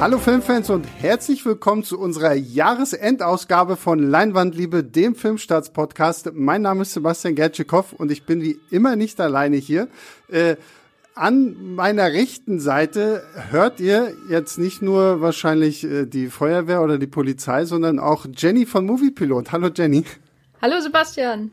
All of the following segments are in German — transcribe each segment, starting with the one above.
Hallo Filmfans und herzlich willkommen zu unserer Jahresendausgabe von Leinwandliebe, dem Filmstarts-Podcast. Mein Name ist Sebastian Gertschikow und ich bin wie immer nicht alleine hier. Äh, an meiner rechten Seite hört ihr jetzt nicht nur wahrscheinlich äh, die Feuerwehr oder die Polizei, sondern auch Jenny von Moviepilot. Hallo Jenny. Hallo Sebastian.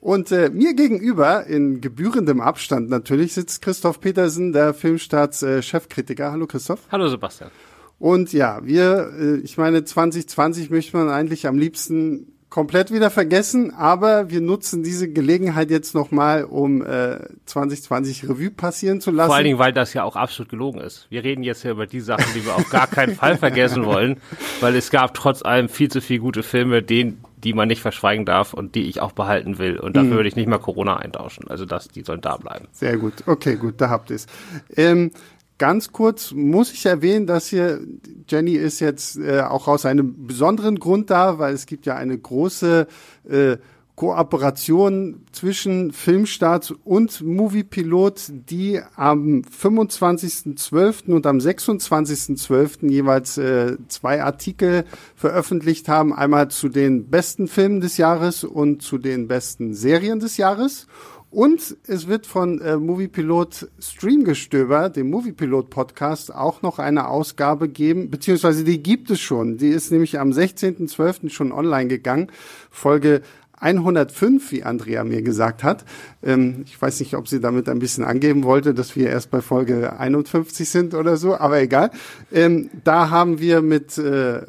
Und äh, mir gegenüber, in gebührendem Abstand natürlich, sitzt Christoph Petersen, der Filmstarts äh, Chefkritiker. Hallo Christoph. Hallo Sebastian. Und ja, wir, äh, ich meine, 2020 möchte man eigentlich am liebsten komplett wieder vergessen, aber wir nutzen diese Gelegenheit jetzt nochmal, um äh, 2020 Revue passieren zu lassen. Vor allen Dingen, weil das ja auch absolut gelogen ist. Wir reden jetzt ja über die Sachen, die wir auf gar keinen Fall vergessen wollen, weil es gab trotz allem viel zu viele gute Filme, den, die man nicht verschweigen darf und die ich auch behalten will. Und dafür mhm. würde ich nicht mal Corona eintauschen. Also das, die sollen da bleiben. Sehr gut. Okay, gut, da habt ihr es. Ähm, Ganz kurz muss ich erwähnen, dass hier Jenny ist jetzt äh, auch aus einem besonderen Grund da, weil es gibt ja eine große äh, Kooperation zwischen Filmstart und Moviepilot, die am 25.12. und am 26.12. jeweils äh, zwei Artikel veröffentlicht haben. Einmal zu den besten Filmen des Jahres und zu den besten Serien des Jahres. Und es wird von äh, Moviepilot Streamgestöber, dem Moviepilot Podcast, auch noch eine Ausgabe geben, beziehungsweise die gibt es schon. Die ist nämlich am 16.12. schon online gegangen. Folge 105, wie Andrea mir gesagt hat. Ähm, ich weiß nicht, ob sie damit ein bisschen angeben wollte, dass wir erst bei Folge 51 sind oder so, aber egal. Ähm, da haben wir mit äh,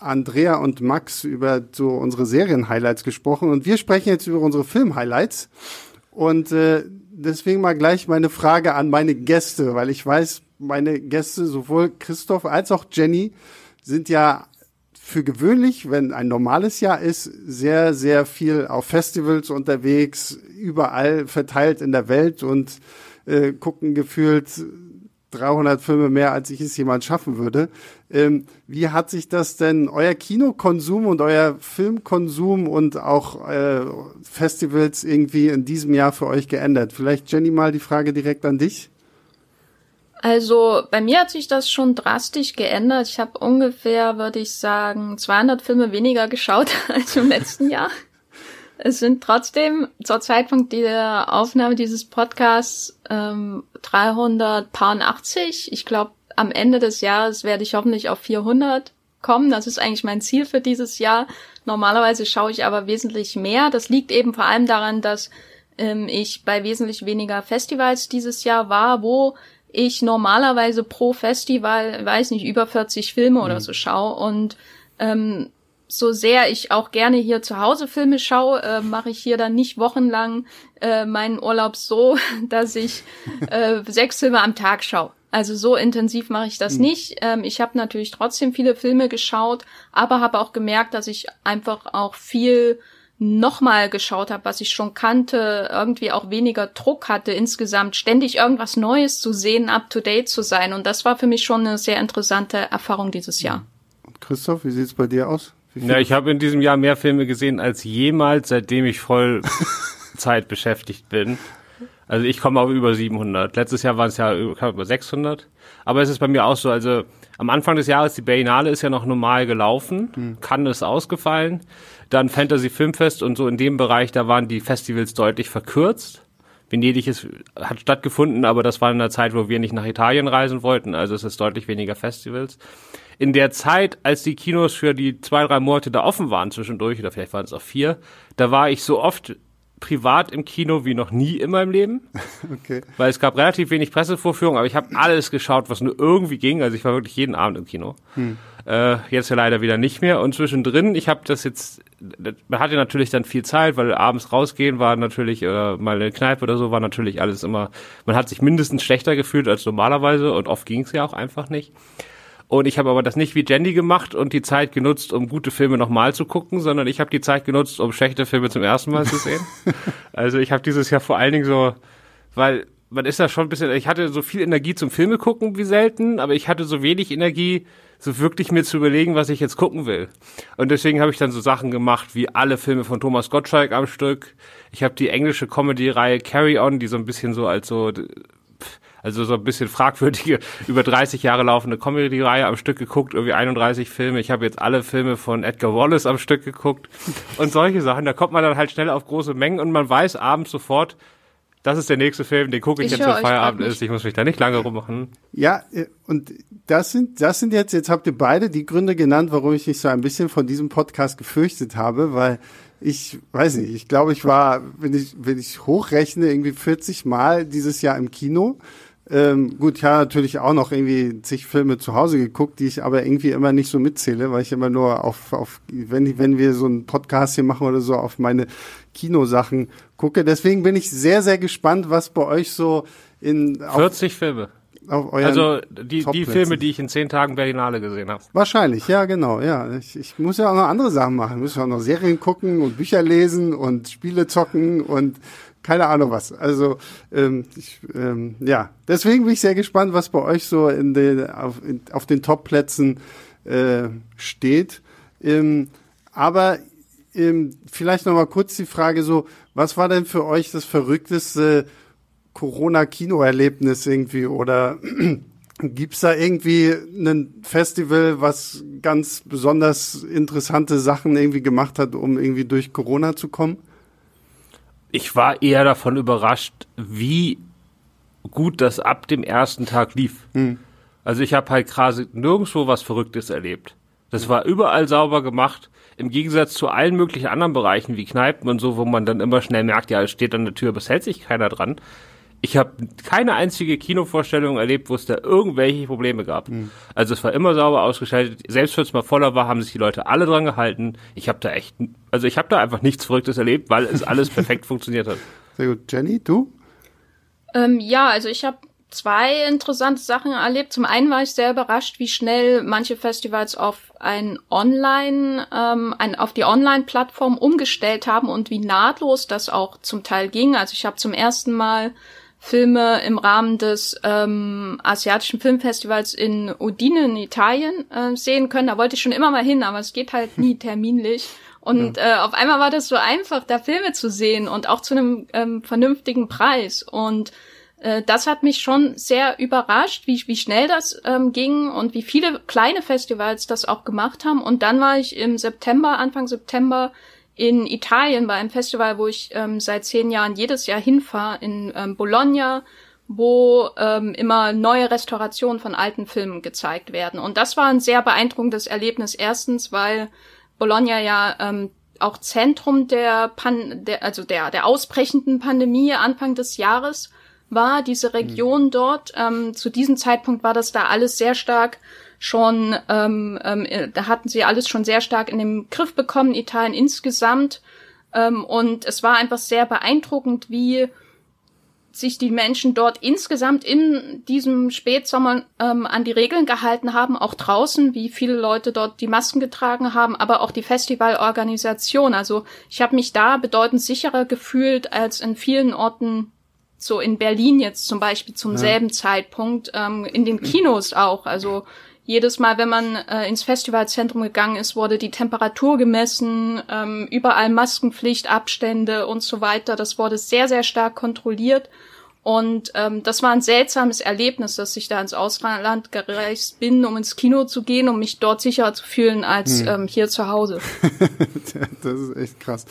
Andrea und Max über so unsere Serien-Highlights gesprochen und wir sprechen jetzt über unsere Film-Highlights. Und äh, deswegen mal gleich meine Frage an meine Gäste, weil ich weiß, meine Gäste, sowohl Christoph als auch Jenny, sind ja für gewöhnlich, wenn ein normales Jahr ist, sehr, sehr viel auf Festivals unterwegs, überall verteilt in der Welt und äh, gucken gefühlt 300 Filme mehr, als ich es jemand schaffen würde. Ähm, wie hat sich das denn, euer Kinokonsum und euer Filmkonsum und auch äh, Festivals irgendwie in diesem Jahr für euch geändert? Vielleicht, Jenny, mal die Frage direkt an dich. Also bei mir hat sich das schon drastisch geändert. Ich habe ungefähr, würde ich sagen, 200 Filme weniger geschaut als im letzten Jahr. Es sind trotzdem zur Zeitpunkt der Aufnahme dieses Podcasts ähm, 380. Ich glaube, am Ende des Jahres werde ich hoffentlich auf 400 kommen. Das ist eigentlich mein Ziel für dieses Jahr. Normalerweise schaue ich aber wesentlich mehr. Das liegt eben vor allem daran, dass ähm, ich bei wesentlich weniger Festivals dieses Jahr war, wo ich normalerweise pro Festival, weiß nicht, über 40 Filme mhm. oder so schaue und ähm, so sehr ich auch gerne hier zu Hause Filme schaue, äh, mache ich hier dann nicht wochenlang äh, meinen Urlaub so, dass ich äh, sechs Filme am Tag schaue. Also so intensiv mache ich das mhm. nicht. Ähm, ich habe natürlich trotzdem viele Filme geschaut, aber habe auch gemerkt, dass ich einfach auch viel nochmal geschaut habe, was ich schon kannte, irgendwie auch weniger Druck hatte, insgesamt ständig irgendwas Neues zu sehen, up to date zu sein. Und das war für mich schon eine sehr interessante Erfahrung dieses Jahr. Christoph, wie sieht's bei dir aus? Ja, ich habe in diesem Jahr mehr Filme gesehen als jemals, seitdem ich voll Zeit beschäftigt bin. Also ich komme auf über 700. Letztes Jahr waren es ja über 600. Aber es ist bei mir auch so, also am Anfang des Jahres, die Berlinale ist ja noch normal gelaufen, hm. kann es ausgefallen. Dann Fantasy Filmfest und so in dem Bereich, da waren die Festivals deutlich verkürzt. Venedig ist, hat stattgefunden, aber das war in einer Zeit, wo wir nicht nach Italien reisen wollten, also es ist deutlich weniger Festivals in der Zeit, als die Kinos für die zwei, drei Monate da offen waren zwischendurch, oder vielleicht waren es auch vier, da war ich so oft privat im Kino wie noch nie in meinem Leben. Okay. Weil es gab relativ wenig Pressevorführungen, aber ich habe alles geschaut, was nur irgendwie ging. Also ich war wirklich jeden Abend im Kino. Hm. Äh, jetzt ja leider wieder nicht mehr. Und zwischendrin, ich habe das jetzt, man hatte natürlich dann viel Zeit, weil abends rausgehen war natürlich, äh, mal eine Kneipe oder so, war natürlich alles immer, man hat sich mindestens schlechter gefühlt als normalerweise und oft ging es ja auch einfach nicht. Und ich habe aber das nicht wie Jenny gemacht und die Zeit genutzt, um gute Filme nochmal zu gucken, sondern ich habe die Zeit genutzt, um schlechte Filme zum ersten Mal zu sehen. also ich habe dieses Jahr vor allen Dingen so, weil man ist da schon ein bisschen, ich hatte so viel Energie zum Filme gucken wie selten, aber ich hatte so wenig Energie, so wirklich mir zu überlegen, was ich jetzt gucken will. Und deswegen habe ich dann so Sachen gemacht wie alle Filme von Thomas Gottschalk am Stück. Ich habe die englische Comedy-Reihe Carry On, die so ein bisschen so als so Also so ein bisschen fragwürdige, über 30 Jahre laufende Comedy-Reihe am Stück geguckt, irgendwie 31 Filme. Ich habe jetzt alle Filme von Edgar Wallace am Stück geguckt und solche Sachen. Da kommt man dann halt schnell auf große Mengen und man weiß abends sofort, das ist der nächste Film, den gucke ich, ich jetzt, wenn Feierabend ist. Ich muss mich da nicht lange rummachen. Ja, äh, und das sind, das sind jetzt, jetzt habt ihr beide die Gründe genannt, warum ich mich so ein bisschen von diesem Podcast gefürchtet habe, weil ich weiß nicht, ich glaube, ich war, wenn ich, wenn ich hochrechne, irgendwie 40 Mal dieses Jahr im Kino. Ähm, gut, ich habe natürlich auch noch irgendwie zig Filme zu Hause geguckt, die ich aber irgendwie immer nicht so mitzähle, weil ich immer nur auf, auf wenn, wenn wir so einen Podcast hier machen oder so, auf meine Kinosachen gucke. Deswegen bin ich sehr, sehr gespannt, was bei euch so in... 40 Filme also die, die Filme, die ich in zehn Tagen Berlinale gesehen habe. Wahrscheinlich, ja, genau. Ja, ich, ich muss ja auch noch andere Sachen machen. Ich muss ja auch noch Serien gucken und Bücher lesen und Spiele zocken und keine Ahnung was. Also ähm, ich, ähm, ja, deswegen bin ich sehr gespannt, was bei euch so in den auf, in, auf den Top-Plätzen äh, steht. Ähm, aber ähm, vielleicht noch mal kurz die Frage so, was war denn für euch das verrückteste Corona-Kinoerlebnis irgendwie oder gibt's da irgendwie ein Festival, was ganz besonders interessante Sachen irgendwie gemacht hat, um irgendwie durch Corona zu kommen? Ich war eher davon überrascht, wie gut das ab dem ersten Tag lief. Hm. Also ich habe halt quasi nirgendwo was Verrücktes erlebt. Das war überall sauber gemacht. Im Gegensatz zu allen möglichen anderen Bereichen wie Kneipen und so, wo man dann immer schnell merkt, ja, es steht an der Tür, aber es hält sich keiner dran ich habe keine einzige Kinovorstellung erlebt, wo es da irgendwelche Probleme gab. Mhm. Also es war immer sauber ausgeschaltet. Selbst wenn es mal voller war, haben sich die Leute alle dran gehalten. Ich habe da echt, also ich habe da einfach nichts Verrücktes erlebt, weil es alles perfekt funktioniert hat. Sehr gut. Jenny, du? Ähm, ja, also ich habe zwei interessante Sachen erlebt. Zum einen war ich sehr überrascht, wie schnell manche Festivals auf ein Online, ähm, ein, auf die Online-Plattform umgestellt haben und wie nahtlos das auch zum Teil ging. Also ich habe zum ersten Mal Filme im Rahmen des ähm, asiatischen Filmfestivals in Udine in Italien äh, sehen können. Da wollte ich schon immer mal hin, aber es geht halt nie terminlich. Und ja. äh, auf einmal war das so einfach, da Filme zu sehen und auch zu einem ähm, vernünftigen Preis. Und äh, das hat mich schon sehr überrascht, wie, wie schnell das ähm, ging und wie viele kleine Festivals das auch gemacht haben. Und dann war ich im September, Anfang September in Italien bei einem Festival, wo ich ähm, seit zehn Jahren jedes Jahr hinfahre, in ähm, Bologna, wo ähm, immer neue Restaurationen von alten Filmen gezeigt werden. Und das war ein sehr beeindruckendes Erlebnis. Erstens, weil Bologna ja ähm, auch Zentrum der, Pan der also der der ausbrechenden Pandemie Anfang des Jahres war. Diese Region mhm. dort. Ähm, zu diesem Zeitpunkt war das da alles sehr stark schon, ähm, ähm, da hatten sie alles schon sehr stark in den Griff bekommen, Italien insgesamt. Ähm, und es war einfach sehr beeindruckend, wie sich die Menschen dort insgesamt in diesem Spätsommer ähm, an die Regeln gehalten haben, auch draußen, wie viele Leute dort die Masken getragen haben, aber auch die Festivalorganisation. Also ich habe mich da bedeutend sicherer gefühlt als in vielen Orten, so in Berlin jetzt zum Beispiel zum ja. selben Zeitpunkt, ähm, in den Kinos auch. Also jedes Mal, wenn man äh, ins Festivalzentrum gegangen ist, wurde die Temperatur gemessen, ähm, überall Maskenpflicht, Abstände und so weiter. Das wurde sehr, sehr stark kontrolliert. Und ähm, das war ein seltsames Erlebnis, dass ich da ins Ausland gereist bin, um ins Kino zu gehen, um mich dort sicherer zu fühlen als hm. ähm, hier zu Hause. das ist echt krass.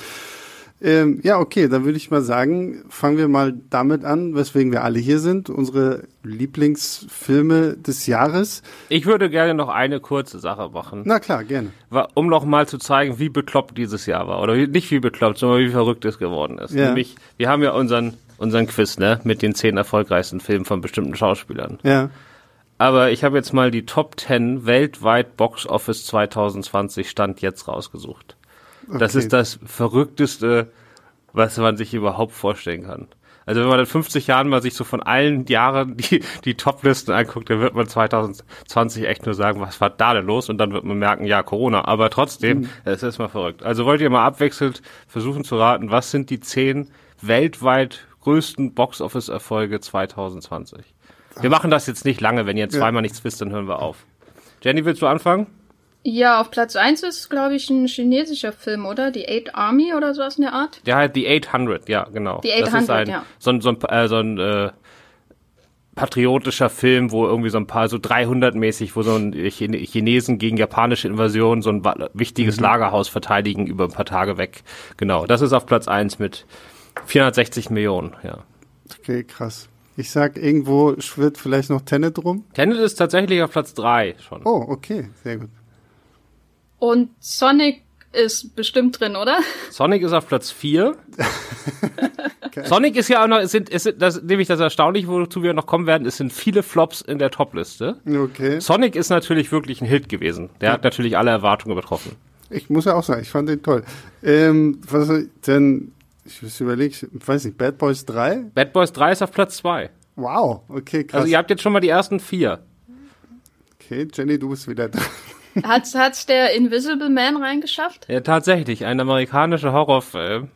Ähm, ja, okay, dann würde ich mal sagen, fangen wir mal damit an, weswegen wir alle hier sind, unsere Lieblingsfilme des Jahres. Ich würde gerne noch eine kurze Sache machen. Na klar, gerne. Um noch mal zu zeigen, wie bekloppt dieses Jahr war. Oder nicht wie bekloppt, sondern wie verrückt es geworden ist. Ja. Nämlich, wir haben ja unseren, unseren Quiz, ne, mit den zehn erfolgreichsten Filmen von bestimmten Schauspielern. Ja. Aber ich habe jetzt mal die Top 10 weltweit Box Office 2020 Stand jetzt rausgesucht. Okay. Das ist das Verrückteste, was man sich überhaupt vorstellen kann. Also wenn man in 50 Jahren mal sich so von allen Jahren die, die Top-Listen anguckt, dann wird man 2020 echt nur sagen, was war da denn los? Und dann wird man merken, ja, Corona. Aber trotzdem, mhm. es ist mal verrückt. Also wollt ihr mal abwechselnd versuchen zu raten, was sind die zehn weltweit größten Box-Office-Erfolge 2020? Wir machen das jetzt nicht lange. Wenn ihr zweimal ja. nichts wisst, dann hören wir auf. Jenny, willst du anfangen? Ja, auf Platz 1 ist, glaube ich, ein chinesischer Film, oder? Die Eight Army oder sowas in der Art? Der heißt The 800, ja, genau. Die 800, das ist ein, ja. So ein, so ein, äh, so ein äh, patriotischer Film, wo irgendwie so ein paar so 300 mäßig, wo so ein Chinesen gegen japanische Invasion so ein wichtiges mhm. Lagerhaus verteidigen über ein paar Tage weg. Genau, das ist auf Platz eins mit 460 Millionen, ja. Okay, krass. Ich sag, irgendwo schwirrt vielleicht noch Tenet rum. Tenet ist tatsächlich auf Platz drei schon. Oh, okay, sehr gut. Und Sonic ist bestimmt drin, oder? Sonic ist auf Platz vier. okay. Sonic ist ja auch noch, es sind, es sind, das, nämlich das Erstaunliche, wozu wir noch kommen werden, es sind viele Flops in der Topliste. Okay. Sonic ist natürlich wirklich ein Hit gewesen. Der ja. hat natürlich alle Erwartungen übertroffen. Ich muss ja auch sagen, ich fand den toll. Ähm, was denn ich überlege, ich weiß nicht, Bad Boys 3? Bad Boys 3 ist auf Platz 2. Wow, okay, krass. Also ihr habt jetzt schon mal die ersten vier. Okay, Jenny, du bist wieder dran. Hat's, hat's der Invisible Man reingeschafft? Ja, tatsächlich. Ein amerikanischer Horrorfilm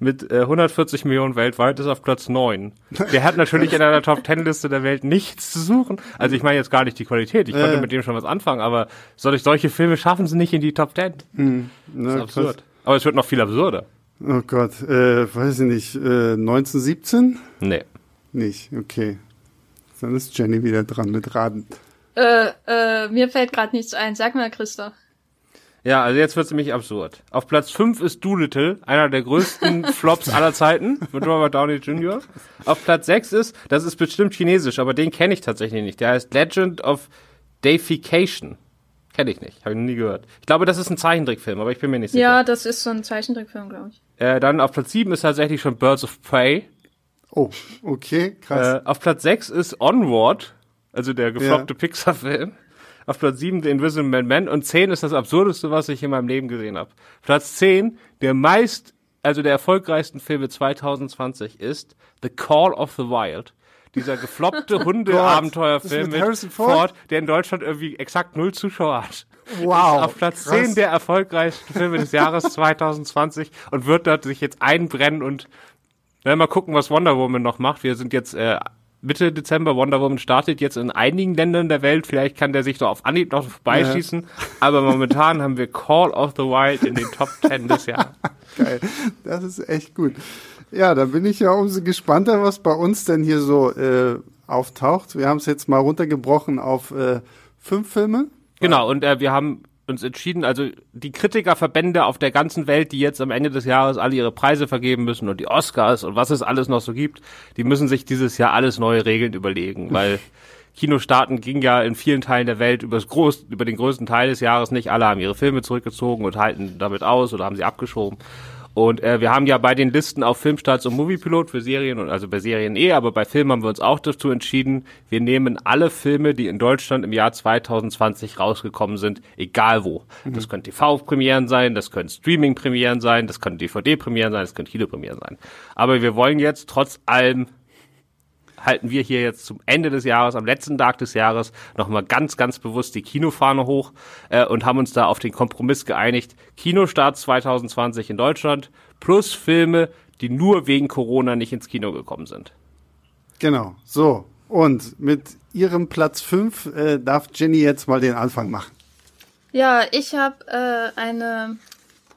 mit äh, 140 Millionen weltweit ist auf Platz 9. Der hat natürlich in einer Top 10 Liste der Welt nichts zu suchen. Also ich meine jetzt gar nicht die Qualität. Ich äh. konnte mit dem schon was anfangen, aber solche, solche Filme schaffen sie nicht in die Top 10. Hm. Na, das ist absurd. Krass. Aber es wird noch viel absurder. Oh Gott, äh, weiß ich nicht, äh, 1917? Nee. Nicht, okay. Dann ist Jenny wieder dran mit Raden. Äh, äh, mir fällt gerade nichts ein. Sag mal, Christoph. Ja, also jetzt wird's nämlich absurd. Auf Platz 5 ist Doolittle, einer der größten Flops aller Zeiten, mit Robert Downey Jr. Auf Platz 6 ist, das ist bestimmt chinesisch, aber den kenne ich tatsächlich nicht. Der heißt Legend of Deification. Kenne ich nicht, habe ich noch nie gehört. Ich glaube, das ist ein Zeichentrickfilm, aber ich bin mir nicht sicher. Ja, das ist so ein Zeichentrickfilm, glaube ich. Äh, dann auf Platz 7 ist tatsächlich schon Birds of Prey. Oh, okay, krass. Äh, auf Platz 6 ist Onward, also der gefloppte ja. Pixar-Film. Auf Platz 7 The Invisible Man und 10 ist das absurdeste, was ich in meinem Leben gesehen habe. Platz 10, der meist, also der erfolgreichsten Filme 2020 ist The Call of the Wild dieser gefloppte Hunde-Abenteuerfilm mit, mit Ford? Ford, der in Deutschland irgendwie exakt null Zuschauer hat. Wow. auf Platz krass. 10 der erfolgreichsten Filme des Jahres 2020 und wird dort sich jetzt einbrennen und na, mal gucken, was Wonder Woman noch macht. Wir sind jetzt äh, Mitte Dezember. Wonder Woman startet jetzt in einigen Ländern der Welt. Vielleicht kann der sich doch auf Anhieb noch vorbeischießen. Ja. Aber momentan haben wir Call of the Wild in den Top 10 des Jahres. Geil. Das ist echt gut. Ja, da bin ich ja umso gespannter, was bei uns denn hier so äh, auftaucht. Wir haben es jetzt mal runtergebrochen auf äh, fünf Filme. Genau, und äh, wir haben uns entschieden, also die Kritikerverbände auf der ganzen Welt, die jetzt am Ende des Jahres alle ihre Preise vergeben müssen und die Oscars und was es alles noch so gibt, die müssen sich dieses Jahr alles neue Regeln überlegen, weil Kinostarten ging ja in vielen Teilen der Welt über, das Groß, über den größten Teil des Jahres nicht. Alle haben ihre Filme zurückgezogen und halten damit aus oder haben sie abgeschoben. Und äh, wir haben ja bei den Listen auf Filmstarts und Moviepilot für Serien und also bei Serien eh, aber bei Filmen haben wir uns auch dazu entschieden, wir nehmen alle Filme, die in Deutschland im Jahr 2020 rausgekommen sind, egal wo. Mhm. Das können TV-Premieren sein, das können Streaming-Premieren sein, das können DVD-Premieren sein, das können Kino-Premieren sein. Aber wir wollen jetzt trotz allem halten wir hier jetzt zum Ende des Jahres, am letzten Tag des Jahres, nochmal ganz, ganz bewusst die Kinofahne hoch äh, und haben uns da auf den Kompromiss geeinigt. Kinostart 2020 in Deutschland plus Filme, die nur wegen Corona nicht ins Kino gekommen sind. Genau, so. Und mit ihrem Platz 5 äh, darf Jenny jetzt mal den Anfang machen. Ja, ich habe äh, eine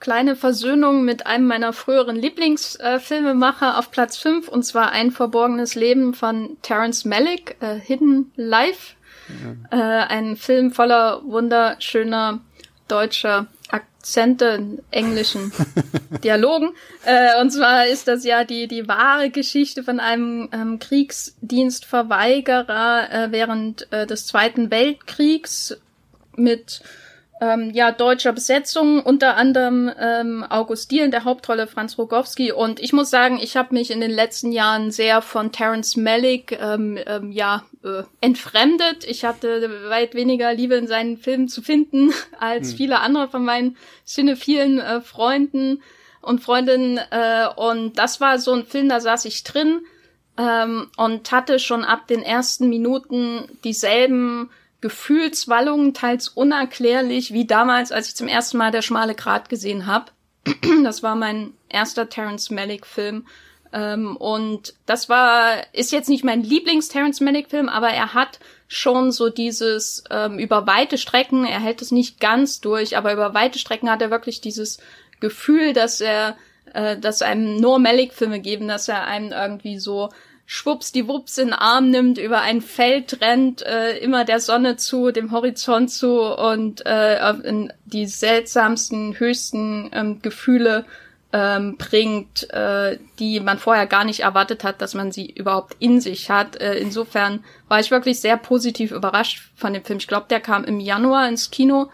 kleine Versöhnung mit einem meiner früheren Lieblingsfilmemacher äh, auf Platz 5 und zwar Ein verborgenes Leben von Terence Malick, äh, Hidden Life. Ja. Äh, ein Film voller wunderschöner deutscher Akzente, englischen Dialogen. Äh, und zwar ist das ja die, die wahre Geschichte von einem ähm, Kriegsdienstverweigerer äh, während äh, des Zweiten Weltkriegs mit ähm, ja, deutscher Besetzung, unter anderem ähm, August Diel in der Hauptrolle Franz Rogowski. Und ich muss sagen, ich habe mich in den letzten Jahren sehr von Terence Malick ähm, ähm, ja, äh, entfremdet. Ich hatte weit weniger Liebe in seinen Filmen zu finden als hm. viele andere von meinen cinephilen äh, Freunden und Freundinnen. Äh, und das war so ein Film, da saß ich drin ähm, und hatte schon ab den ersten Minuten dieselben Gefühlswallungen, teils unerklärlich, wie damals, als ich zum ersten Mal Der schmale Grat gesehen habe. das war mein erster Terence Malick-Film. Ähm, und das war, ist jetzt nicht mein Lieblings-Terence Malick-Film, aber er hat schon so dieses ähm, über weite Strecken, er hält es nicht ganz durch, aber über weite Strecken hat er wirklich dieses Gefühl, dass er, äh, dass einem nur Malick-Filme geben, dass er einem irgendwie so schwuppsdiwupps in den Arm nimmt, über ein Feld rennt, äh, immer der Sonne zu, dem Horizont zu und äh, in die seltsamsten, höchsten ähm, Gefühle ähm, bringt, äh, die man vorher gar nicht erwartet hat, dass man sie überhaupt in sich hat. Äh, insofern war ich wirklich sehr positiv überrascht von dem Film. Ich glaube, der kam im Januar ins Kino.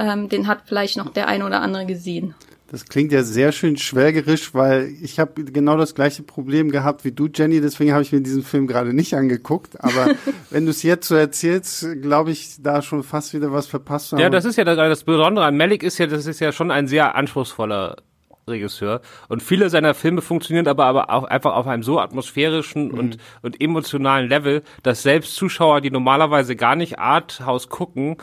Ähm, den hat vielleicht noch der eine oder andere gesehen. Das klingt ja sehr schön schwärgerisch, weil ich habe genau das gleiche Problem gehabt wie du, Jenny. Deswegen habe ich mir diesen Film gerade nicht angeguckt. Aber wenn du es jetzt so erzählst, glaube ich, da schon fast wieder was verpasst. Ja, das ist ja das, das Besondere an Malik ist ja, das ist ja schon ein sehr anspruchsvoller Regisseur. Und viele seiner Filme funktionieren aber, aber auch einfach auf einem so atmosphärischen mhm. und, und emotionalen Level, dass selbst Zuschauer, die normalerweise gar nicht Arthouse gucken,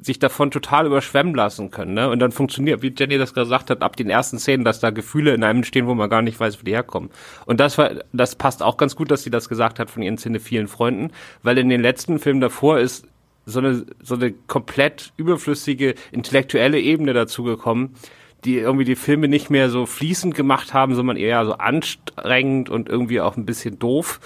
sich davon total überschwemmen lassen können. Ne? Und dann funktioniert, wie Jenny das gesagt hat, ab den ersten Szenen, dass da Gefühle in einem stehen, wo man gar nicht weiß, wo die herkommen. Und das war, das passt auch ganz gut, dass sie das gesagt hat von ihren vielen Freunden, weil in den letzten Filmen davor ist so eine, so eine komplett überflüssige intellektuelle Ebene dazugekommen, die irgendwie die Filme nicht mehr so fließend gemacht haben, sondern eher so anstrengend und irgendwie auch ein bisschen doof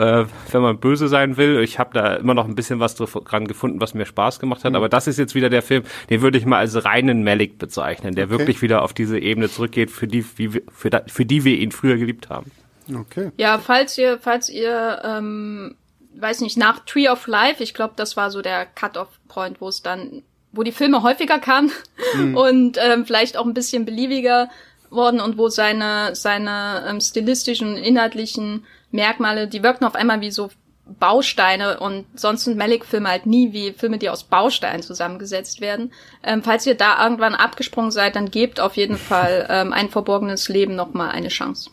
äh, wenn man böse sein will. Ich habe da immer noch ein bisschen was dran gefunden, was mir Spaß gemacht hat. Mhm. Aber das ist jetzt wieder der Film, den würde ich mal als reinen Malik bezeichnen, der okay. wirklich wieder auf diese Ebene zurückgeht, für die, wie, für, da, für die wir ihn früher geliebt haben. Okay. Ja, falls ihr, falls ihr, ähm, weiß nicht, nach Tree of Life, ich glaube, das war so der Cut-off-Point, wo es dann, wo die Filme häufiger kamen mhm. und ähm, vielleicht auch ein bisschen beliebiger worden und wo seine, seine ähm, stilistischen, inhaltlichen Merkmale, die wirken auf einmal wie so Bausteine und sonst sind Malik-Filme halt nie wie Filme, die aus Bausteinen zusammengesetzt werden. Ähm, falls ihr da irgendwann abgesprungen seid, dann gebt auf jeden Fall ähm, ein verborgenes Leben nochmal eine Chance.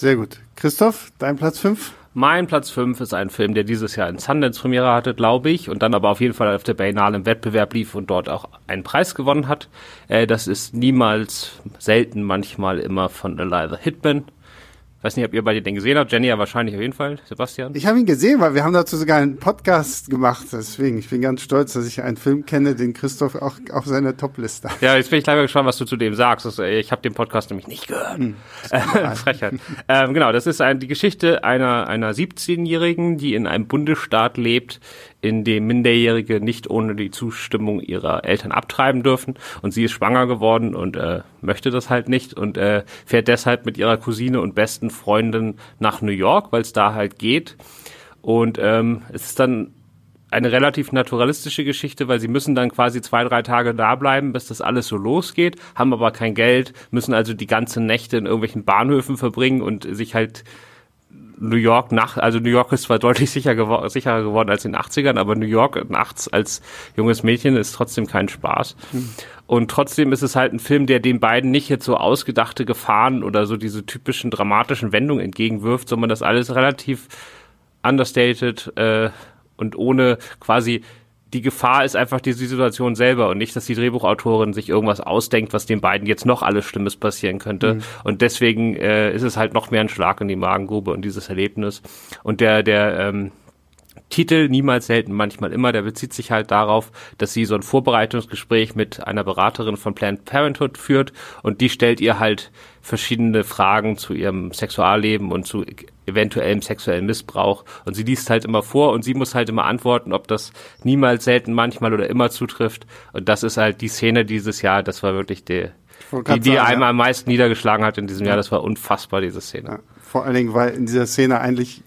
Sehr gut. Christoph, dein Platz 5? Mein Platz 5 ist ein Film, der dieses Jahr in Sundance Premiere hatte, glaube ich, und dann aber auf jeden Fall auf der Biennale im Wettbewerb lief und dort auch einen Preis gewonnen hat. Äh, das ist niemals, selten, manchmal immer von Eliza Hitman. Weiß nicht, ob ihr beide den gesehen habt. Jenny ja wahrscheinlich auf jeden Fall. Sebastian? Ich habe ihn gesehen, weil wir haben dazu sogar einen Podcast gemacht. Deswegen, ich bin ganz stolz, dass ich einen Film kenne, den Christoph auch auf seiner Topliste hat. Ja, jetzt bin ich gleich mal gespannt, was du zu dem sagst. Also, ich habe den Podcast nämlich nicht gehört. Hm, Frechheit. ähm, genau, das ist ein, die Geschichte einer, einer 17-Jährigen, die in einem Bundesstaat lebt, in dem Minderjährige nicht ohne die Zustimmung ihrer Eltern abtreiben dürfen. Und sie ist schwanger geworden und äh, möchte das halt nicht und äh, fährt deshalb mit ihrer Cousine und besten Freundin nach New York, weil es da halt geht. Und ähm, es ist dann eine relativ naturalistische Geschichte, weil sie müssen dann quasi zwei, drei Tage da bleiben, bis das alles so losgeht, haben aber kein Geld, müssen also die ganze Nächte in irgendwelchen Bahnhöfen verbringen und sich halt New York nach, also New York ist zwar deutlich sicher gewor sicherer geworden als in den 80ern, aber New York nachts als junges Mädchen ist trotzdem kein Spaß. Mhm. Und trotzdem ist es halt ein Film, der den beiden nicht jetzt so ausgedachte Gefahren oder so diese typischen dramatischen Wendungen entgegenwirft, sondern das alles relativ understated äh, und ohne quasi die Gefahr ist einfach die Situation selber und nicht, dass die Drehbuchautorin sich irgendwas ausdenkt, was den beiden jetzt noch alles Schlimmes passieren könnte. Mhm. Und deswegen äh, ist es halt noch mehr ein Schlag in die Magengrube und dieses Erlebnis. Und der, der ähm, Titel niemals selten, manchmal immer, der bezieht sich halt darauf, dass sie so ein Vorbereitungsgespräch mit einer Beraterin von Planned Parenthood führt und die stellt ihr halt verschiedene Fragen zu ihrem Sexualleben und zu eventuellem sexuellen Missbrauch. Und sie liest halt immer vor und sie muss halt immer antworten, ob das niemals selten, manchmal oder immer zutrifft. Und das ist halt die Szene dieses Jahr, das war wirklich die, die, die sagen, einmal ja. am meisten niedergeschlagen hat in diesem Jahr, das war unfassbar, diese Szene. Ja, vor allen Dingen, weil in dieser Szene eigentlich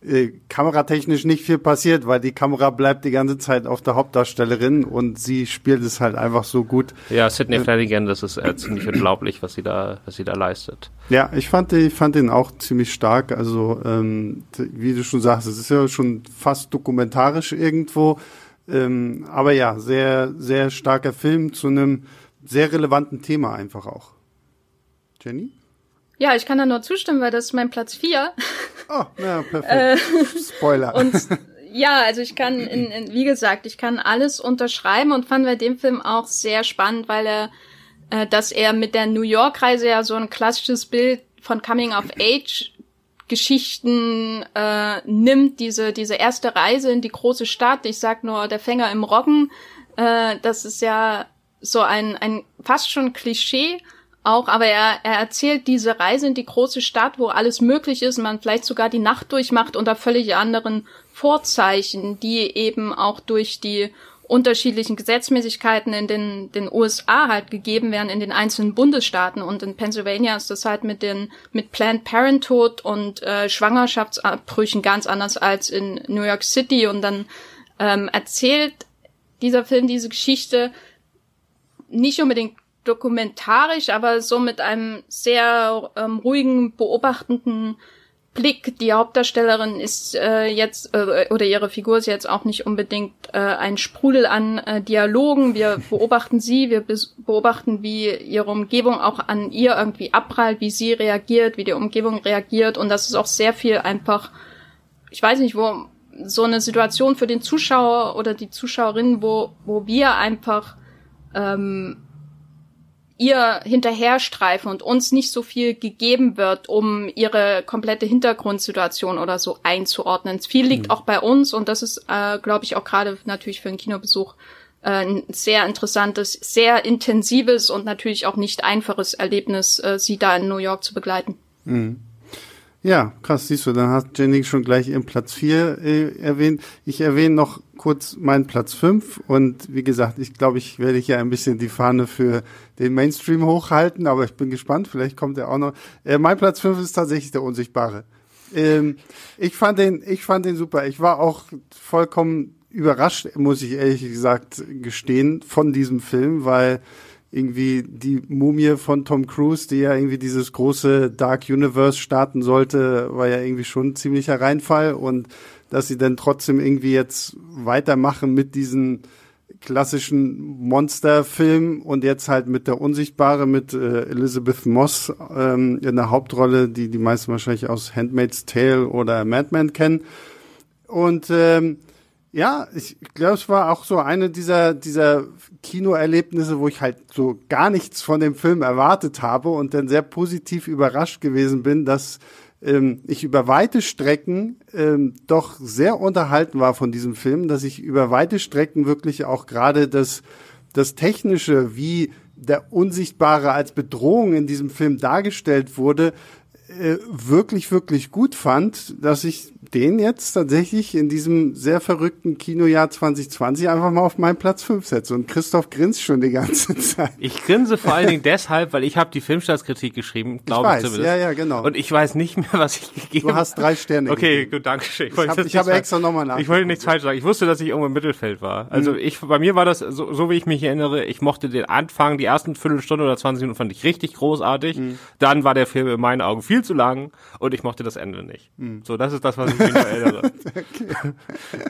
äh, kameratechnisch nicht viel passiert, weil die Kamera bleibt die ganze Zeit auf der Hauptdarstellerin und sie spielt es halt einfach so gut. Ja, Sidney äh, Flanagan, das ist äh, ziemlich unglaublich, was sie da, was sie da leistet. Ja, ich fand, ich fand ihn auch ziemlich stark. Also ähm, wie du schon sagst, es ist ja schon fast dokumentarisch irgendwo, ähm, aber ja, sehr, sehr starker Film zu einem sehr relevanten Thema einfach auch. Jenny? Ja, ich kann da nur zustimmen, weil das ist mein Platz 4. Oh, ja, perfekt. Äh, Spoiler. Und ja, also ich kann, in, in, wie gesagt, ich kann alles unterschreiben und fand bei dem Film auch sehr spannend, weil er, äh, dass er mit der New York-Reise ja so ein klassisches Bild von Coming of Age Geschichten äh, nimmt, diese, diese erste Reise in die große Stadt. Ich sag nur, der Fänger im Roggen, äh, das ist ja so ein, ein fast schon Klischee auch, aber er, er erzählt diese Reise in die große Stadt, wo alles möglich ist, man vielleicht sogar die Nacht durchmacht unter völlig anderen Vorzeichen, die eben auch durch die unterschiedlichen Gesetzmäßigkeiten in den, den USA halt gegeben werden in den einzelnen Bundesstaaten. Und in Pennsylvania ist das halt mit den mit Planned Parenthood und äh, Schwangerschaftsabbrüchen ganz anders als in New York City. Und dann ähm, erzählt dieser Film diese Geschichte nicht unbedingt dokumentarisch, aber so mit einem sehr ähm, ruhigen, beobachtenden Blick. Die Hauptdarstellerin ist äh, jetzt äh, oder ihre Figur ist jetzt auch nicht unbedingt äh, ein Sprudel an äh, Dialogen. Wir beobachten sie, wir beobachten, wie ihre Umgebung auch an ihr irgendwie abprallt, wie sie reagiert, wie die Umgebung reagiert und das ist auch sehr viel einfach, ich weiß nicht, wo so eine Situation für den Zuschauer oder die Zuschauerin, wo wo wir einfach ähm, ihr hinterherstreifen und uns nicht so viel gegeben wird, um ihre komplette Hintergrundsituation oder so einzuordnen. Viel liegt mhm. auch bei uns und das ist, äh, glaube ich, auch gerade natürlich für einen Kinobesuch äh, ein sehr interessantes, sehr intensives und natürlich auch nicht einfaches Erlebnis, äh, sie da in New York zu begleiten. Mhm. Ja, krass, siehst du, dann hat Jenny schon gleich ihren Platz 4 äh, erwähnt. Ich erwähne noch kurz meinen Platz 5 und wie gesagt, ich glaube, ich werde hier ein bisschen die Fahne für den Mainstream hochhalten, aber ich bin gespannt, vielleicht kommt er auch noch. Äh, mein Platz 5 ist tatsächlich der Unsichtbare. Ähm, ich fand den, ich fand den super. Ich war auch vollkommen überrascht, muss ich ehrlich gesagt gestehen, von diesem Film, weil irgendwie die Mumie von Tom Cruise, die ja irgendwie dieses große Dark Universe starten sollte, war ja irgendwie schon ein ziemlicher Reinfall und dass sie dann trotzdem irgendwie jetzt weitermachen mit diesen klassischen Monsterfilm und jetzt halt mit der Unsichtbare mit äh, Elizabeth Moss ähm, in der Hauptrolle, die die meisten wahrscheinlich aus Handmaid's Tale oder Madman kennen. Und ähm, ja, ich glaube, es war auch so eine dieser, dieser Kinoerlebnisse, wo ich halt so gar nichts von dem Film erwartet habe und dann sehr positiv überrascht gewesen bin, dass ähm, ich über weite Strecken ähm, doch sehr unterhalten war von diesem Film, dass ich über weite Strecken wirklich auch gerade das, das Technische, wie der Unsichtbare als Bedrohung in diesem Film dargestellt wurde, äh, wirklich, wirklich gut fand, dass ich den jetzt tatsächlich in diesem sehr verrückten Kinojahr 2020 einfach mal auf meinen Platz 5 setze. Und Christoph grinst schon die ganze Zeit. Ich grinse vor allen Dingen deshalb, weil ich habe die Filmstartskritik geschrieben, glaube ich, ich zumindest. Ja, ja, genau. Und ich weiß nicht mehr, was ich gegeben habe. Du hast drei Sterne Okay, gegeben. gut, danke schön. Ich, ich habe hab extra nochmal nach. Ich wollte nichts falsch sagen. Ich wusste, dass ich irgendwo im Mittelfeld war. Also mhm. ich, bei mir war das, so, so wie ich mich erinnere, ich mochte den Anfang, die ersten Viertelstunde oder 20 Minuten fand ich richtig großartig. Mhm. Dann war der Film in meinen Augen viel zu lang und ich mochte das Ende nicht. Mhm. So, das ist das, was ich mich erinnere. okay.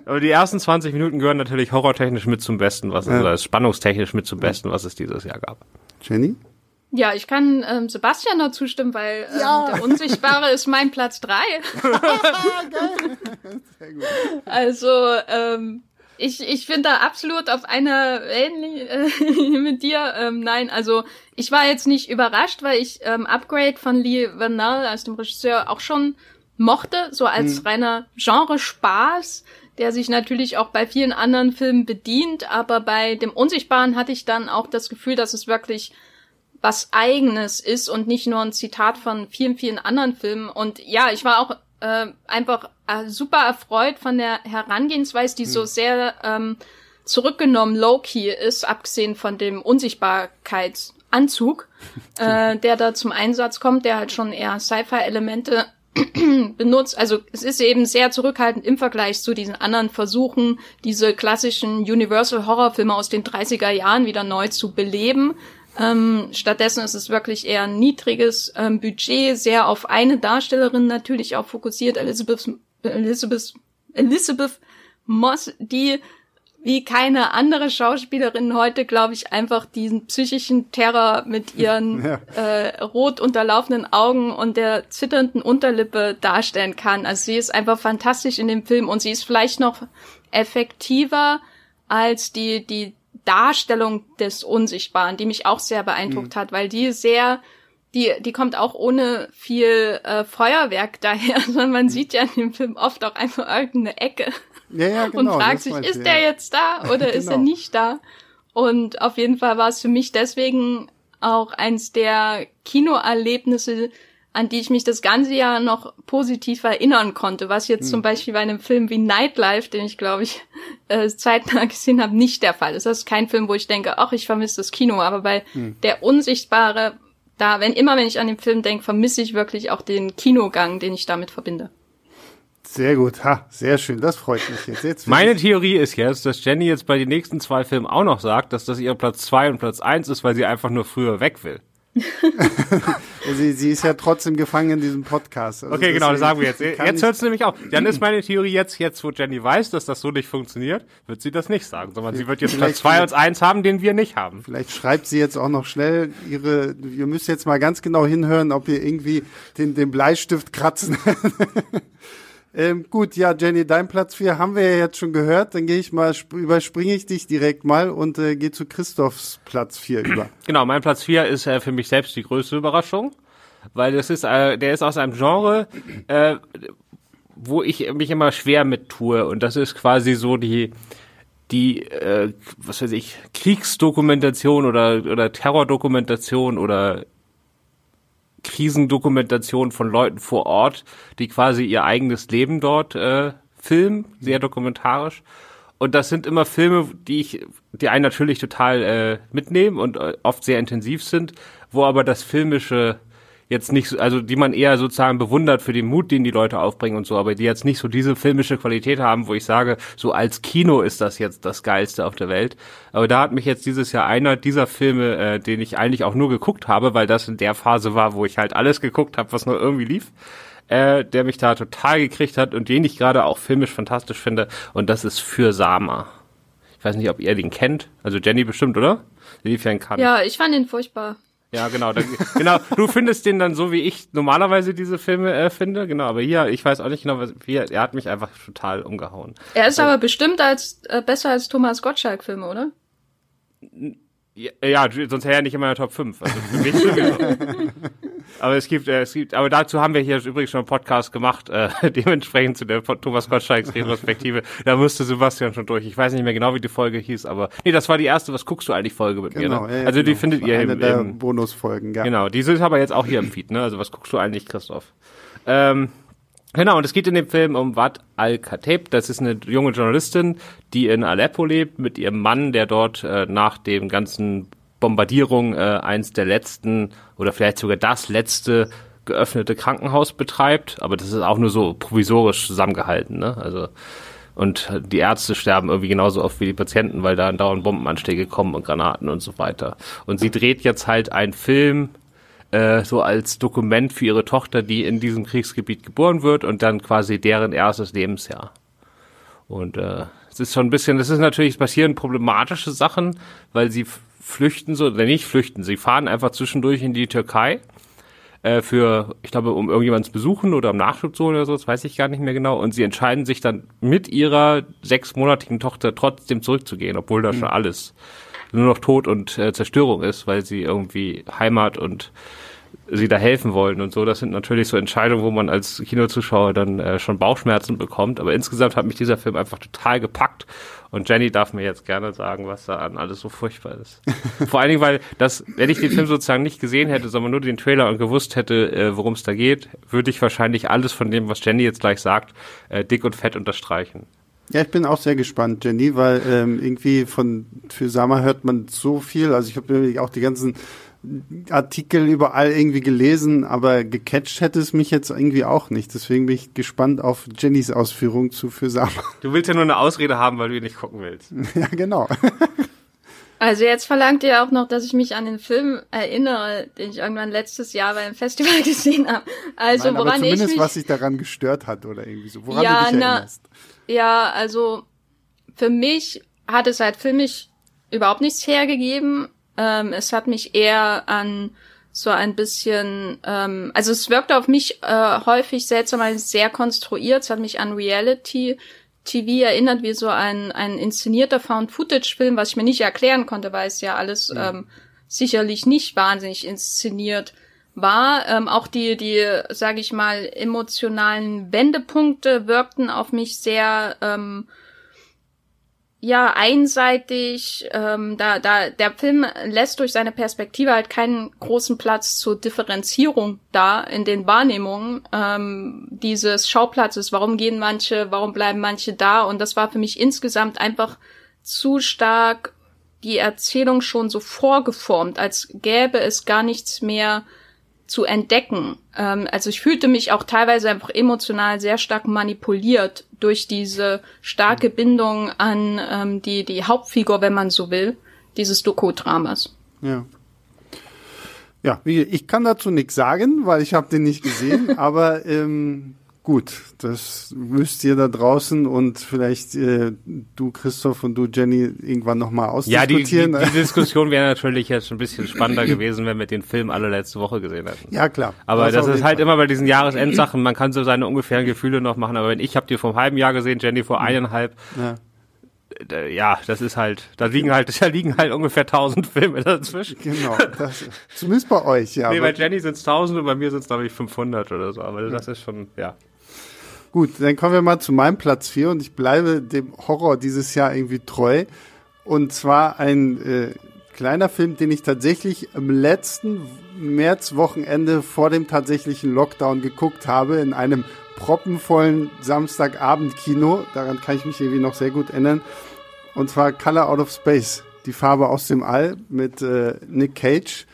Aber die ersten 20 Minuten gehören natürlich horrortechnisch mit zum Besten, was ja. es, spannungstechnisch mit zum Besten, was es dieses Jahr gab. Jenny? Ja, ich kann ähm, Sebastian noch zustimmen, weil ähm, ja. der Unsichtbare ist mein Platz drei. Sehr gut. Also, ähm, ich, ich bin da absolut auf einer Wellenlinie äh, mit dir. Ähm, nein, also ich war jetzt nicht überrascht, weil ich ähm, Upgrade von Lee Vernal als dem Regisseur auch schon mochte, so als hm. reiner Genre-Spaß, der sich natürlich auch bei vielen anderen Filmen bedient, aber bei dem Unsichtbaren hatte ich dann auch das Gefühl, dass es wirklich was eigenes ist und nicht nur ein Zitat von vielen, vielen anderen Filmen. Und ja, ich war auch äh, einfach äh, super erfreut von der Herangehensweise, die hm. so sehr ähm, zurückgenommen low-key ist, abgesehen von dem Unsichtbarkeitsanzug, äh, der da zum Einsatz kommt, der halt schon eher Sci-Fi-Elemente benutzt. Also es ist eben sehr zurückhaltend im Vergleich zu diesen anderen Versuchen, diese klassischen Universal Horrorfilme aus den 30er Jahren wieder neu zu beleben. Ähm, stattdessen ist es wirklich eher ein niedriges ähm, Budget, sehr auf eine Darstellerin natürlich auch fokussiert, Elizabeth, Elizabeth, Elizabeth Moss, die wie keine andere Schauspielerin heute, glaube ich, einfach diesen psychischen Terror mit ihren ja. äh, rot unterlaufenden Augen und der zitternden Unterlippe darstellen kann. Also sie ist einfach fantastisch in dem Film und sie ist vielleicht noch effektiver als die, die Darstellung des Unsichtbaren, die mich auch sehr beeindruckt mhm. hat, weil die sehr die, die kommt auch ohne viel äh, Feuerwerk daher, sondern man mhm. sieht ja in dem Film oft auch einfach irgendeine Ecke ja, ja, genau, und fragt sich, ist ja. der jetzt da oder genau. ist er genau. nicht da? Und auf jeden Fall war es für mich deswegen auch eins der Kinoerlebnisse, an die ich mich das ganze Jahr noch positiv erinnern konnte, was jetzt hm. zum Beispiel bei einem Film wie Nightlife, den ich glaube ich äh, zeitnah gesehen habe, nicht der Fall ist. Das ist kein Film, wo ich denke, ach, ich vermisse das Kino, aber bei hm. der Unsichtbare, da, wenn immer wenn ich an den Film denke, vermisse ich wirklich auch den Kinogang, den ich damit verbinde. Sehr gut, ha, sehr schön, das freut mich jetzt. jetzt Meine Theorie ist jetzt, dass Jenny jetzt bei den nächsten zwei Filmen auch noch sagt, dass das ihr Platz zwei und Platz eins ist, weil sie einfach nur früher weg will. sie, sie ist ja trotzdem gefangen in diesem Podcast. Also okay, genau, das sagen wir jetzt. Jetzt hört es nämlich auf. Dann ist meine Theorie jetzt, jetzt wo Jenny weiß, dass das so nicht funktioniert, wird sie das nicht sagen, sondern sie wird jetzt Platz zwei und eins haben, den wir nicht haben. Vielleicht schreibt sie jetzt auch noch schnell ihre, ihr müsst jetzt mal ganz genau hinhören, ob ihr irgendwie den, den Bleistift kratzen. Ähm, gut, ja, Jenny, dein Platz 4 haben wir ja jetzt schon gehört. Dann gehe ich mal, überspringe ich dich direkt mal und äh, gehe zu Christophs Platz 4 über. Genau, mein Platz 4 ist äh, für mich selbst die größte Überraschung, weil das ist, äh, der ist aus einem Genre, äh, wo ich mich immer schwer mit tue. Und das ist quasi so die, die, äh, was weiß ich, Kriegsdokumentation oder, oder Terrordokumentation oder Krisendokumentation von Leuten vor Ort, die quasi ihr eigenes Leben dort äh, filmen, sehr dokumentarisch. Und das sind immer Filme, die ich, die einen natürlich total äh, mitnehmen und äh, oft sehr intensiv sind, wo aber das filmische jetzt nicht, also die man eher sozusagen bewundert für den Mut, den die Leute aufbringen und so, aber die jetzt nicht so diese filmische Qualität haben, wo ich sage, so als Kino ist das jetzt das Geilste auf der Welt. Aber da hat mich jetzt dieses Jahr einer dieser Filme, äh, den ich eigentlich auch nur geguckt habe, weil das in der Phase war, wo ich halt alles geguckt habe, was nur irgendwie lief, äh, der mich da total gekriegt hat und den ich gerade auch filmisch fantastisch finde. Und das ist für Sama. Ich weiß nicht, ob ihr den kennt. Also Jenny bestimmt, oder? Der lief ja. Ja, ich fand ihn furchtbar. Ja, genau. Da, genau. Du findest den dann so, wie ich normalerweise diese Filme äh, finde. Genau. Aber hier, ich weiß auch nicht genau, was, wie, er hat mich einfach total umgehauen. Er ist also, aber bestimmt als äh, besser als Thomas Gottschalk-Filme, oder? Ja, ja, sonst wäre er nicht in meiner Top 5. Also für mich sowieso. aber es gibt, äh, es gibt, aber dazu haben wir hier übrigens schon einen Podcast gemacht, äh, dementsprechend zu der Thomas Gottschalks Retrospektive. da musste Sebastian schon durch. Ich weiß nicht mehr genau, wie die Folge hieß, aber nee, das war die erste, was guckst du eigentlich Folge mit genau, mir, ne? Ja, also genau. die findet ihr Eine im, der im, Bonusfolgen, ja. Genau, die sind aber jetzt auch hier im Feed, ne? Also was guckst du eigentlich, Christoph? Ähm, Genau, und es geht in dem Film um Wad al-Khatib. Das ist eine junge Journalistin, die in Aleppo lebt mit ihrem Mann, der dort äh, nach dem ganzen Bombardierung äh, eins der letzten oder vielleicht sogar das letzte geöffnete Krankenhaus betreibt. Aber das ist auch nur so provisorisch zusammengehalten. Ne? Also und die Ärzte sterben irgendwie genauso oft wie die Patienten, weil da dauernd Bombenanschläge kommen und Granaten und so weiter. Und sie dreht jetzt halt einen Film äh, so als Dokument für ihre Tochter, die in diesem Kriegsgebiet geboren wird und dann quasi deren erstes Lebensjahr. Und äh, es ist schon ein bisschen, das ist natürlich, es passieren problematische Sachen, weil sie flüchten so, oder nicht flüchten, sie fahren einfach zwischendurch in die Türkei äh, für, ich glaube, um irgendjemanden zu besuchen oder um Nachschub zu holen oder so, das weiß ich gar nicht mehr genau. Und sie entscheiden sich dann mit ihrer sechsmonatigen Tochter trotzdem zurückzugehen, obwohl da mhm. schon alles nur noch Tod und äh, Zerstörung ist, weil sie irgendwie Heimat und sie da helfen wollen und so. Das sind natürlich so Entscheidungen, wo man als Kinozuschauer dann äh, schon Bauchschmerzen bekommt. Aber insgesamt hat mich dieser Film einfach total gepackt. Und Jenny darf mir jetzt gerne sagen, was da an alles so furchtbar ist. Vor allen Dingen, weil das, wenn ich den Film sozusagen nicht gesehen hätte, sondern nur den Trailer und gewusst hätte, äh, worum es da geht, würde ich wahrscheinlich alles von dem, was Jenny jetzt gleich sagt, äh, dick und fett unterstreichen. Ja, ich bin auch sehr gespannt, Jenny, weil ähm, irgendwie von für Sama hört man so viel. Also ich habe auch die ganzen Artikel überall irgendwie gelesen, aber gecatcht hätte es mich jetzt irgendwie auch nicht. Deswegen bin ich gespannt auf Jennys Ausführung zu für Sama. Du willst ja nur eine Ausrede haben, weil du ihn nicht gucken willst. ja, genau. Also jetzt verlangt ihr auch noch, dass ich mich an den Film erinnere, den ich irgendwann letztes Jahr beim Festival gesehen habe. Also Nein, woran aber zumindest, ich mich, was sich daran gestört hat oder irgendwie so. Woran ja, du dich erinnerst. Na, ja, also für mich hat es halt filmisch überhaupt nichts hergegeben. Ähm, es hat mich eher an so ein bisschen, ähm, also es wirkt auf mich äh, häufig seltsamerweise sehr konstruiert. Es hat mich an Reality TV erinnert, wie so ein, ein inszenierter Found-Footage-Film, was ich mir nicht erklären konnte, weil es ja alles ja. Ähm, sicherlich nicht wahnsinnig inszeniert war. Ähm, auch die, die, sage ich mal, emotionalen Wendepunkte wirkten auf mich sehr, ähm, ja einseitig. Ähm, da, da der Film lässt durch seine Perspektive halt keinen großen Platz zur Differenzierung da in den Wahrnehmungen ähm, dieses Schauplatzes. Warum gehen manche, warum bleiben manche da? Und das war für mich insgesamt einfach zu stark die Erzählung schon so vorgeformt, als gäbe es gar nichts mehr zu entdecken. Ähm, also ich fühlte mich auch teilweise einfach emotional sehr stark manipuliert durch diese starke Bindung an ähm, die, die Hauptfigur, wenn man so will, dieses Doku-Dramas. Ja. Ja, ich kann dazu nichts sagen, weil ich habe den nicht gesehen, aber ähm, Gut, das müsst ihr da draußen und vielleicht äh, du, Christoph und du, Jenny, irgendwann nochmal ausdiskutieren. Ja, die, die, die Diskussion wäre natürlich jetzt ein bisschen spannender gewesen, wenn wir den Film alle letzte Woche gesehen hätten. Ja, klar. Aber das, das ist halt Fall. immer bei diesen Jahresendsachen, man kann so seine ungefähren Gefühle noch machen, aber wenn ich habe dir vor einem halben Jahr gesehen, Jenny vor eineinhalb, ja ja, das ist halt, da liegen halt, da liegen halt ungefähr 1000 Filme dazwischen. Genau, das, zumindest bei euch, ja. Nee, bei Jenny sind es 1000 und bei mir sind es, glaube ich, 500 oder so, aber das ist schon, ja. Gut, dann kommen wir mal zu meinem Platz 4 und ich bleibe dem Horror dieses Jahr irgendwie treu. Und zwar ein äh, kleiner Film, den ich tatsächlich im letzten Märzwochenende vor dem tatsächlichen Lockdown geguckt habe, in einem proppenvollen Samstagabendkino. Daran kann ich mich irgendwie noch sehr gut erinnern. Und zwar Color Out of Space, die Farbe aus dem All mit äh, Nick Cage.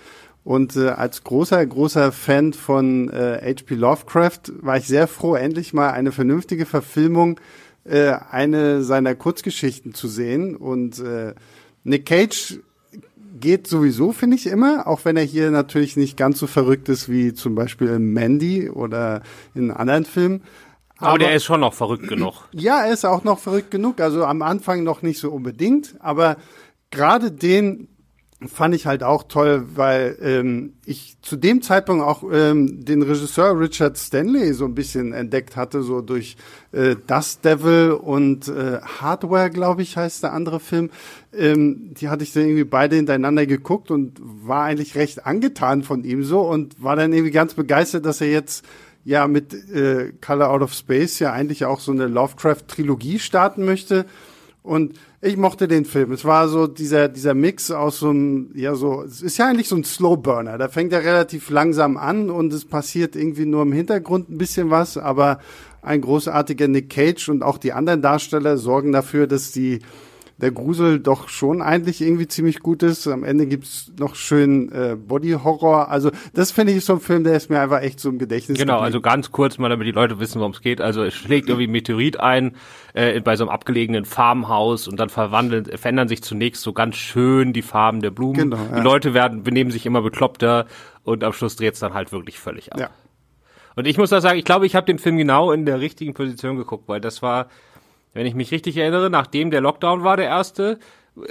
Und äh, als großer, großer Fan von äh, H.P. Lovecraft war ich sehr froh, endlich mal eine vernünftige Verfilmung äh, eine seiner Kurzgeschichten zu sehen. Und äh, Nick Cage geht sowieso, finde ich immer, auch wenn er hier natürlich nicht ganz so verrückt ist wie zum Beispiel in Mandy oder in anderen Filmen. Aber, aber der ist schon noch verrückt genug. Ja, er ist auch noch verrückt genug. Also am Anfang noch nicht so unbedingt, aber gerade den fand ich halt auch toll, weil ähm, ich zu dem Zeitpunkt auch ähm, den Regisseur Richard Stanley so ein bisschen entdeckt hatte, so durch äh, Dust Devil und äh, Hardware, glaube ich, heißt der andere Film. Ähm, die hatte ich dann irgendwie beide hintereinander geguckt und war eigentlich recht angetan von ihm so und war dann irgendwie ganz begeistert, dass er jetzt ja mit äh, Color Out of Space ja eigentlich auch so eine Lovecraft-Trilogie starten möchte. Und ich mochte den Film. Es war so dieser, dieser Mix aus so einem, ja, so, es ist ja eigentlich so ein Slowburner. Da fängt er relativ langsam an und es passiert irgendwie nur im Hintergrund ein bisschen was, aber ein großartiger Nick Cage und auch die anderen Darsteller sorgen dafür, dass die der Grusel doch schon eigentlich irgendwie ziemlich gut ist. Am Ende gibt's noch schön äh, Body-Horror. Also das finde ich so ein Film, der ist mir einfach echt so im Gedächtnis Genau, geblieben. also ganz kurz mal, damit die Leute wissen, worum es geht. Also es schlägt irgendwie Meteorit ein äh, bei so einem abgelegenen Farmhaus und dann verwandeln, verändern sich zunächst so ganz schön die Farben der Blumen. Genau, ja. Die Leute werden, benehmen sich immer bekloppter und am Schluss dreht's dann halt wirklich völlig ab. Ja. Und ich muss da sagen, ich glaube, ich habe den Film genau in der richtigen Position geguckt, weil das war wenn ich mich richtig erinnere, nachdem der Lockdown war, der erste,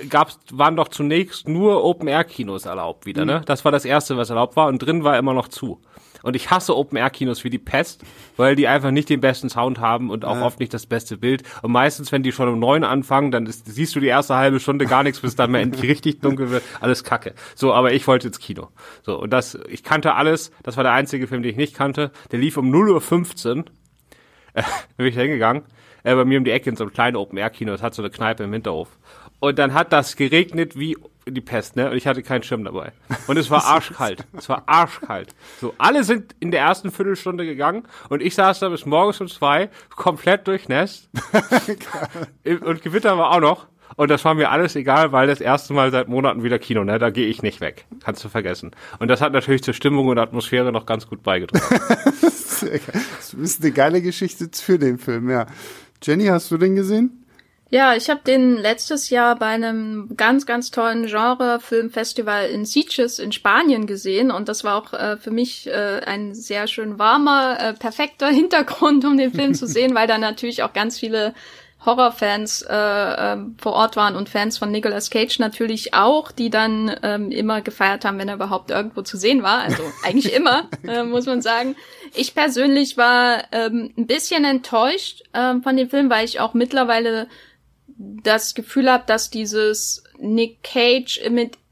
gab's, waren doch zunächst nur Open-Air-Kinos erlaubt wieder, ne? Mhm. Das war das erste, was erlaubt war und drin war immer noch zu. Und ich hasse Open-Air-Kinos wie die Pest, weil die einfach nicht den besten Sound haben und auch ja. oft nicht das beste Bild. Und meistens, wenn die schon um neun anfangen, dann ist, siehst du die erste halbe Stunde gar nichts, bis dann mal endlich richtig dunkel wird. Alles Kacke. So, aber ich wollte ins Kino. So, und das, ich kannte alles. Das war der einzige Film, den ich nicht kannte. Der lief um 0.15 Uhr. Äh, bin ich da hingegangen äh, bei mir um die Ecke in so einem kleinen Open-Air-Kino, das hat so eine Kneipe im Hinterhof. Und dann hat das geregnet wie die Pest, ne? Und ich hatte keinen Schirm dabei. Und es war arschkalt. es war arschkalt. So, alle sind in der ersten Viertelstunde gegangen und ich saß da bis morgens um zwei, komplett durchnässt. und Gewitter war auch noch. Und das war mir alles egal, weil das erste Mal seit Monaten wieder Kino, ne? Da gehe ich nicht weg. Kannst du vergessen. Und das hat natürlich zur Stimmung und Atmosphäre noch ganz gut beigetragen. das ist eine geile Geschichte für den Film, ja. Jenny, hast du den gesehen? Ja, ich habe den letztes Jahr bei einem ganz, ganz tollen Genre-Filmfestival in Sitges in Spanien gesehen und das war auch äh, für mich äh, ein sehr schön warmer, äh, perfekter Hintergrund, um den Film zu sehen, weil da natürlich auch ganz viele Horrorfans äh, äh, vor Ort waren und Fans von Nicolas Cage natürlich auch, die dann ähm, immer gefeiert haben, wenn er überhaupt irgendwo zu sehen war. Also eigentlich immer, äh, muss man sagen. Ich persönlich war ähm, ein bisschen enttäuscht ähm, von dem Film, weil ich auch mittlerweile das Gefühl habe, dass dieses Nick Cage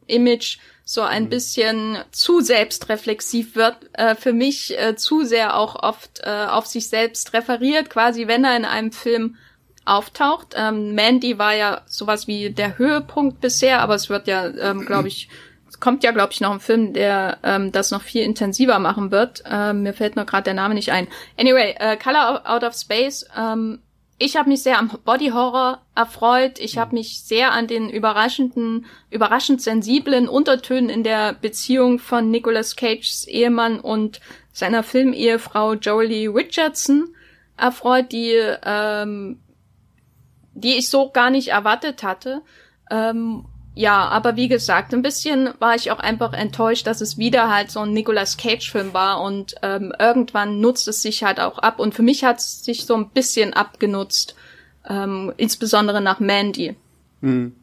Image so ein mhm. bisschen zu selbstreflexiv wird, äh, für mich äh, zu sehr auch oft äh, auf sich selbst referiert, quasi wenn er in einem Film auftaucht. Ähm, Mandy war ja sowas wie der Höhepunkt bisher, aber es wird ja, ähm, glaube ich, es kommt ja, glaube ich, noch ein Film, der ähm, das noch viel intensiver machen wird. Ähm, mir fällt nur gerade der Name nicht ein. Anyway, äh, Color Out of Space. Ähm, ich habe mich sehr am Body Horror erfreut. Ich habe mich sehr an den überraschenden, überraschend sensiblen Untertönen in der Beziehung von Nicolas Cages Ehemann und seiner Filmehefrau Jolie Richardson erfreut, die ähm, die ich so gar nicht erwartet hatte. Ähm, ja, aber wie gesagt, ein bisschen war ich auch einfach enttäuscht, dass es wieder halt so ein Nicolas Cage-Film war und ähm, irgendwann nutzt es sich halt auch ab. Und für mich hat es sich so ein bisschen abgenutzt, ähm, insbesondere nach Mandy. Mhm.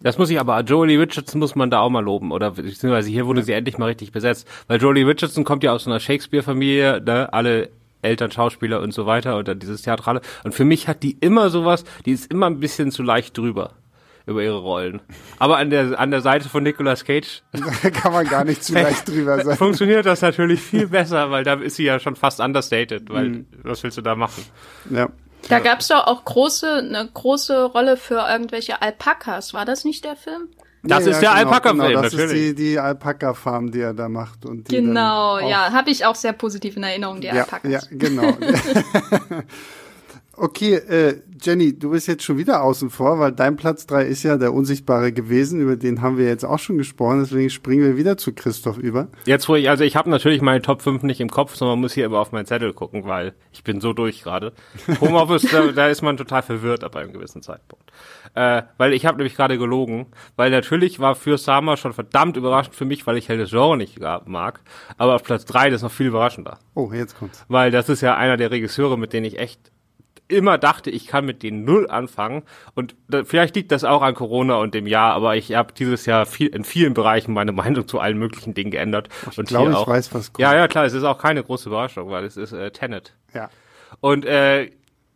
Das muss ich aber, Jolie Richardson muss man da auch mal loben, oder beziehungsweise hier wurde sie endlich mal richtig besetzt, weil Jolie Richardson kommt ja aus einer Shakespeare-Familie, ne, alle Eltern, Schauspieler und so weiter und dann dieses Theatrale. Und für mich hat die immer sowas, die ist immer ein bisschen zu leicht drüber über ihre Rollen. Aber an der an der Seite von Nicolas Cage kann man gar nicht zu leicht drüber sein. Funktioniert das natürlich viel besser, weil da ist sie ja schon fast understated, weil mhm. was willst du da machen? Ja. Da gab's doch auch große eine große Rolle für irgendwelche Alpakas. War das nicht der Film? Das nee, ist ja, der genau, Alpaka-Film, genau, das natürlich. ist die, die Alpaka-Farm, die er da macht. Und die genau, ja, habe ich auch sehr positiv in Erinnerung, die ja, Alpakas. Ja, genau. Okay, äh, Jenny, du bist jetzt schon wieder außen vor, weil dein Platz drei ist ja der Unsichtbare gewesen, über den haben wir jetzt auch schon gesprochen, deswegen springen wir wieder zu Christoph über. Jetzt wo ich, also ich habe natürlich meine Top 5 nicht im Kopf, sondern muss hier immer auf meinen Zettel gucken, weil ich bin so durch gerade. Homeoffice, da, da ist man total verwirrt ab einem gewissen Zeitpunkt. Äh, weil ich habe nämlich gerade gelogen, weil natürlich war für Sama schon verdammt überraschend für mich, weil ich halt das Genre nicht mag, aber auf Platz drei das ist noch viel überraschender. Oh, jetzt kommt's. Weil das ist ja einer der Regisseure, mit denen ich echt immer dachte, ich kann mit den null anfangen. Und da, vielleicht liegt das auch an Corona und dem Jahr, aber ich habe dieses Jahr viel, in vielen Bereichen meine Meinung zu allen möglichen Dingen geändert. Ich glaube, ich weiß, was kommt. Ja, ja, klar, es ist auch keine große Überraschung, weil es ist äh, Tenet. Ja. Und äh,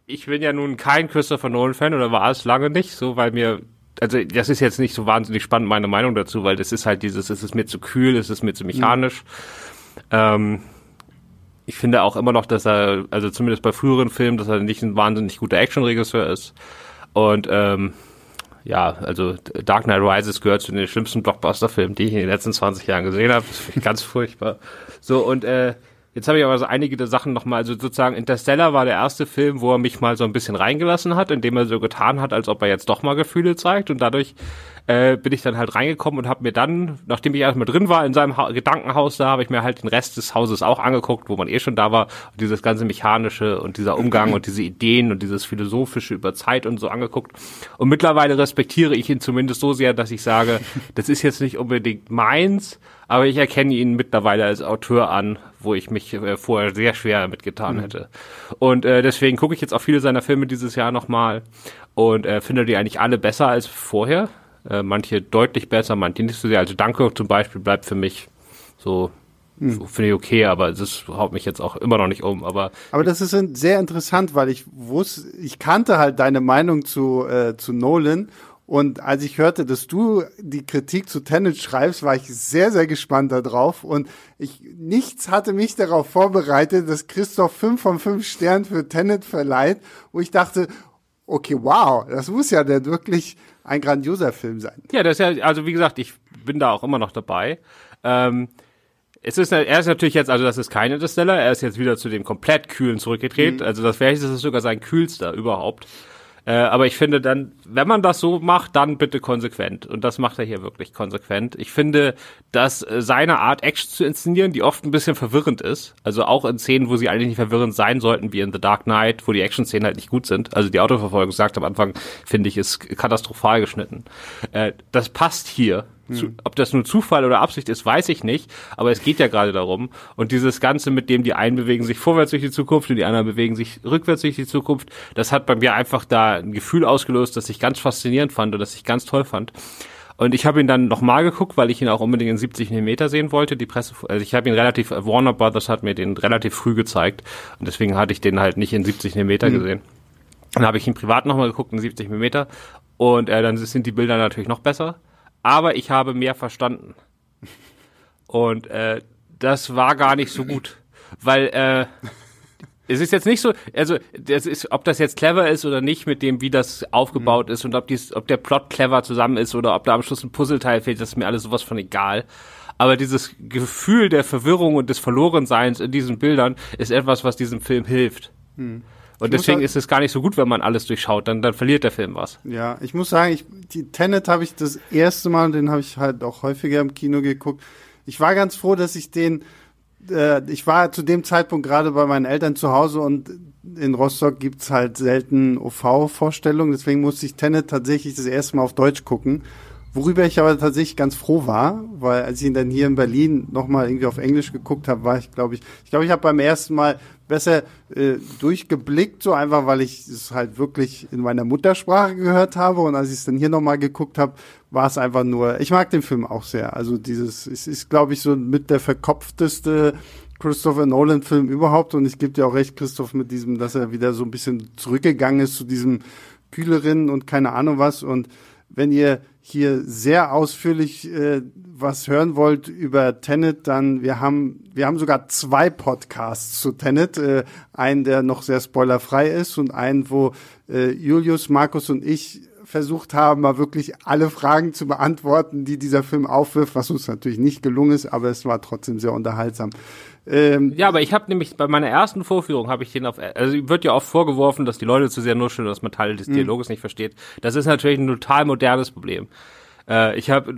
ich bin ja nun kein Christopher Nolan-Fan oder war es lange nicht, so weil mir also das ist jetzt nicht so wahnsinnig spannend, meine Meinung dazu, weil das ist halt dieses, es ist mir zu kühl, es ist mir zu mechanisch. Mhm. Ähm, ich finde auch immer noch, dass er, also zumindest bei früheren Filmen, dass er nicht ein wahnsinnig guter Actionregisseur ist. Und ähm, ja, also Dark Knight Rises gehört zu den schlimmsten Blockbuster-Filmen, die ich in den letzten 20 Jahren gesehen habe. Das finde ich ganz furchtbar. So, und äh, Jetzt habe ich aber so einige der Sachen nochmal, also sozusagen Interstellar war der erste Film, wo er mich mal so ein bisschen reingelassen hat, indem er so getan hat, als ob er jetzt doch mal Gefühle zeigt und dadurch äh, bin ich dann halt reingekommen und habe mir dann, nachdem ich erstmal drin war in seinem ha Gedankenhaus da, habe ich mir halt den Rest des Hauses auch angeguckt, wo man eh schon da war und dieses ganze mechanische und dieser Umgang und diese Ideen und dieses philosophische über Zeit und so angeguckt und mittlerweile respektiere ich ihn zumindest so sehr, dass ich sage, das ist jetzt nicht unbedingt meins, aber ich erkenne ihn mittlerweile als Autor an, wo ich mich äh, vorher sehr schwer mitgetan mhm. hätte. Und äh, deswegen gucke ich jetzt auch viele seiner Filme dieses Jahr nochmal und äh, finde die eigentlich alle besser als vorher. Äh, manche deutlich besser, manche nicht so sehr. Also Danke zum Beispiel bleibt für mich so hm. Finde ich okay, aber das haut mich jetzt auch immer noch nicht um. Aber, aber das ist sehr interessant, weil ich wusste, ich kannte halt deine Meinung zu, äh, zu Nolan und als ich hörte, dass du die Kritik zu Tenet schreibst, war ich sehr, sehr gespannt darauf. Und ich, nichts hatte mich darauf vorbereitet, dass Christoph fünf von fünf Sternen für Tenet verleiht, wo ich dachte, okay, wow, das muss ja der wirklich ein grandioser Film sein. Ja, das ist ja, also wie gesagt, ich bin da auch immer noch dabei. Ähm, es ist, er ist natürlich jetzt, also das ist kein Interstellar, er ist jetzt wieder zu dem komplett kühlen zurückgedreht. Mhm. Also das wäre das ist sogar sein kühlster überhaupt. Äh, aber ich finde dann, wenn man das so macht, dann bitte konsequent. Und das macht er hier wirklich konsequent. Ich finde, dass äh, seine Art, Action zu inszenieren, die oft ein bisschen verwirrend ist, also auch in Szenen, wo sie eigentlich nicht verwirrend sein sollten, wie in The Dark Knight, wo die Action-Szenen halt nicht gut sind. Also die Autoverfolgung, sagt am Anfang, finde ich, ist katastrophal geschnitten. Äh, das passt hier zu, hm. ob das nur Zufall oder Absicht ist, weiß ich nicht, aber es geht ja gerade darum. Und dieses Ganze, mit dem die einen bewegen sich vorwärts durch die Zukunft und die anderen bewegen sich rückwärts durch die Zukunft, das hat bei mir einfach da ein Gefühl ausgelöst, das ich ganz faszinierend fand und das ich ganz toll fand. Und ich habe ihn dann nochmal geguckt, weil ich ihn auch unbedingt in 70 mm sehen wollte. Die Presse, also ich habe ihn relativ, Warner Brothers hat mir den relativ früh gezeigt und deswegen hatte ich den halt nicht in 70 mm mhm. gesehen. Dann habe ich ihn privat nochmal geguckt in 70 mm und äh, dann sind die Bilder natürlich noch besser aber ich habe mehr verstanden. Und äh, das war gar nicht so gut, weil äh, es ist jetzt nicht so, also das ist, ob das jetzt clever ist oder nicht mit dem, wie das aufgebaut mhm. ist und ob dies, ob der Plot clever zusammen ist oder ob da am Schluss ein Puzzleteil fehlt, das ist mir alles sowas von egal. Aber dieses Gefühl der Verwirrung und des Verlorenseins in diesen Bildern ist etwas, was diesem Film hilft. Mhm. Und deswegen halt ist es gar nicht so gut, wenn man alles durchschaut, dann, dann verliert der Film was. Ja, ich muss sagen, ich, die Tenet habe ich das erste Mal, den habe ich halt auch häufiger im Kino geguckt. Ich war ganz froh, dass ich den äh, ich war zu dem Zeitpunkt gerade bei meinen Eltern zu Hause und in Rostock gibt's halt selten OV-Vorstellungen, deswegen musste ich Tenet tatsächlich das erste Mal auf Deutsch gucken. Worüber ich aber tatsächlich ganz froh war, weil als ich ihn dann hier in Berlin nochmal irgendwie auf Englisch geguckt habe, war ich, glaube ich, ich glaube, ich habe beim ersten Mal besser äh, durchgeblickt, so einfach, weil ich es halt wirklich in meiner Muttersprache gehört habe. Und als ich es dann hier nochmal geguckt habe, war es einfach nur, ich mag den Film auch sehr. Also dieses, es ist, glaube ich, so mit der verkopfteste Christopher Nolan-Film überhaupt. Und ich gebe dir auch recht, Christoph, mit diesem, dass er wieder so ein bisschen zurückgegangen ist zu diesem kühleren und keine Ahnung was. Und wenn ihr hier sehr ausführlich äh, was hören wollt über Tenet, dann wir haben wir haben sogar zwei Podcasts zu Tenet, äh, einen der noch sehr spoilerfrei ist und einen, wo äh, Julius, Markus und ich versucht haben, mal wirklich alle Fragen zu beantworten, die dieser Film aufwirft, was uns natürlich nicht gelungen ist, aber es war trotzdem sehr unterhaltsam. Ähm, ja, aber ich habe nämlich bei meiner ersten Vorführung habe ich den auf, also wird ja oft vorgeworfen, dass die Leute zu sehr nuscheln, dass man Teile des mhm. Dialoges nicht versteht. Das ist natürlich ein total modernes Problem. Äh, ich habe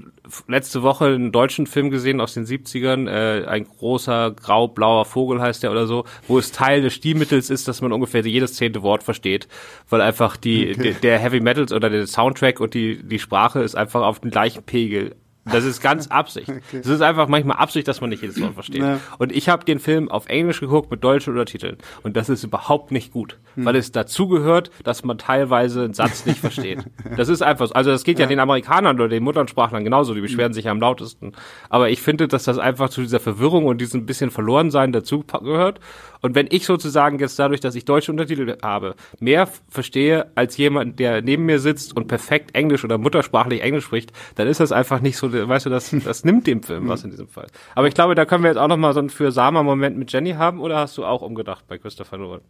letzte Woche einen deutschen Film gesehen aus den 70ern, äh, ein großer grau-blauer Vogel heißt der oder so, wo es Teil des Stilmittels ist, dass man ungefähr jedes zehnte Wort versteht, weil einfach die okay. der Heavy Metals oder der Soundtrack und die die Sprache ist einfach auf dem gleichen Pegel das ist ganz Absicht. Es okay. ist einfach manchmal Absicht, dass man nicht jedes Wort versteht. Ja. Und ich habe den Film auf Englisch geguckt mit deutschen Untertiteln. Und das ist überhaupt nicht gut, hm. weil es dazugehört, dass man teilweise einen Satz nicht versteht. Das ist einfach so. Also das geht ja, ja den Amerikanern oder den Muttersprachlern genauso, die beschweren hm. sich ja am lautesten. Aber ich finde, dass das einfach zu dieser Verwirrung und diesem bisschen Verlorensein dazugehört. Und wenn ich sozusagen jetzt dadurch, dass ich deutsche Untertitel habe, mehr verstehe als jemand, der neben mir sitzt und perfekt Englisch oder muttersprachlich Englisch spricht, dann ist das einfach nicht so, weißt du, das, das nimmt dem Film was in diesem Fall. Aber ich glaube, da können wir jetzt auch nochmal so einen für Sama-Moment mit Jenny haben, oder hast du auch umgedacht bei Christopher Nolan?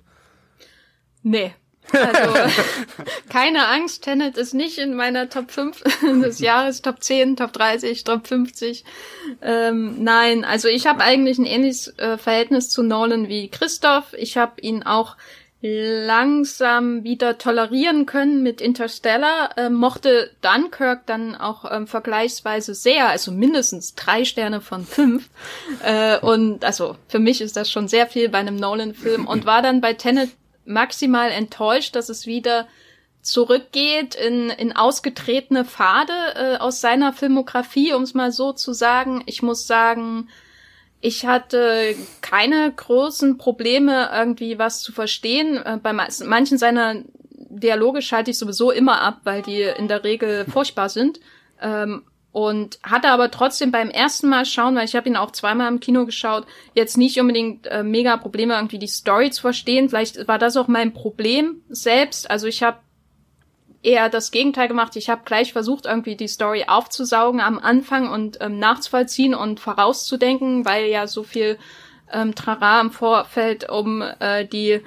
Nee, also, keine Angst, Tenet ist nicht in meiner Top 5 des Jahres, Top 10, Top 30, Top 50. Ähm, nein, also ich habe eigentlich ein ähnliches äh, Verhältnis zu Nolan wie Christoph. Ich habe ihn auch langsam wieder tolerieren können mit Interstellar, äh, mochte Dunkirk dann auch ähm, vergleichsweise sehr, also mindestens drei Sterne von fünf. Äh, und also für mich ist das schon sehr viel bei einem Nolan-Film und war dann bei Tenet maximal enttäuscht, dass es wieder zurückgeht in, in ausgetretene Pfade äh, aus seiner Filmografie, um es mal so zu sagen. Ich muss sagen, ich hatte keine großen Probleme, irgendwie was zu verstehen. Äh, bei manchen seiner Dialoge schalte ich sowieso immer ab, weil die in der Regel furchtbar sind. Ähm, und hatte aber trotzdem beim ersten Mal schauen, weil ich habe ihn auch zweimal im Kino geschaut, jetzt nicht unbedingt äh, mega Probleme irgendwie die Story zu verstehen. Vielleicht war das auch mein Problem selbst. Also ich habe eher das Gegenteil gemacht. Ich habe gleich versucht, irgendwie die Story aufzusaugen am Anfang und ähm, nachzuvollziehen und vorauszudenken, weil ja so viel ähm, Trara im Vorfeld um äh, die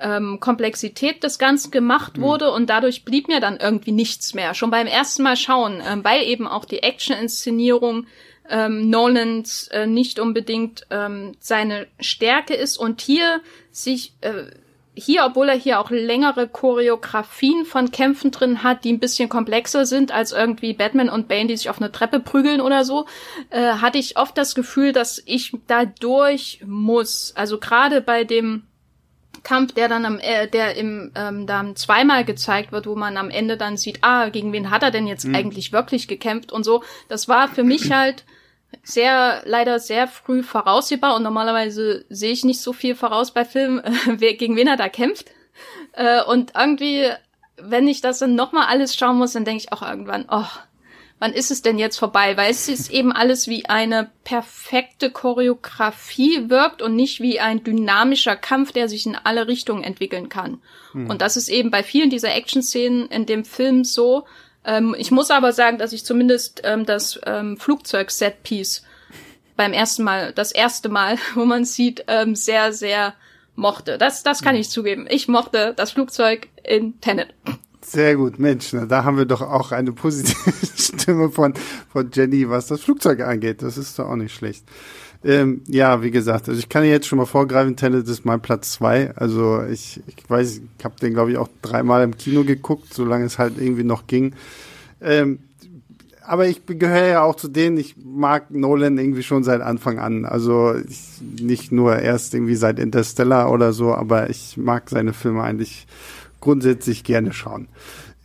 ähm, Komplexität des Ganzen gemacht mhm. wurde und dadurch blieb mir dann irgendwie nichts mehr. Schon beim ersten Mal schauen, ähm, weil eben auch die Action-Inszenierung ähm, Nolans äh, nicht unbedingt ähm, seine Stärke ist und hier sich äh, hier, obwohl er hier auch längere Choreografien von Kämpfen drin hat, die ein bisschen komplexer sind als irgendwie Batman und Bane, die sich auf eine Treppe prügeln oder so, äh, hatte ich oft das Gefühl, dass ich da durch muss. Also gerade bei dem Kampf, der dann am, äh, der im ähm, dann zweimal gezeigt wird, wo man am Ende dann sieht, ah, gegen wen hat er denn jetzt mhm. eigentlich wirklich gekämpft und so. Das war für mich halt sehr, leider sehr früh voraussehbar und normalerweise sehe ich nicht so viel voraus bei Filmen, äh, gegen wen er da kämpft. Äh, und irgendwie, wenn ich das dann nochmal alles schauen muss, dann denke ich auch irgendwann, oh, wann ist es denn jetzt vorbei? Weil es ist eben alles wie eine perfekte Choreografie wirkt und nicht wie ein dynamischer Kampf, der sich in alle Richtungen entwickeln kann. Hm. Und das ist eben bei vielen dieser Action-Szenen in dem Film so. Ähm, ich muss aber sagen, dass ich zumindest ähm, das ähm, Flugzeug-Set-Piece beim ersten Mal, das erste Mal, wo man sieht, ähm, sehr, sehr mochte. Das, das kann ich zugeben. Ich mochte das Flugzeug in Tenet. Sehr gut, Mensch, na, da haben wir doch auch eine positive Stimme von, von Jenny, was das Flugzeug angeht. Das ist doch auch nicht schlecht. Ähm, ja, wie gesagt, also ich kann jetzt schon mal vorgreifen, Tenet ist mein Platz zwei. Also ich, ich weiß, ich habe den, glaube ich, auch dreimal im Kino geguckt, solange es halt irgendwie noch ging. Ähm, aber ich gehöre ja auch zu denen, ich mag Nolan irgendwie schon seit Anfang an. Also ich, nicht nur erst irgendwie seit Interstellar oder so, aber ich mag seine Filme eigentlich grundsätzlich gerne schauen.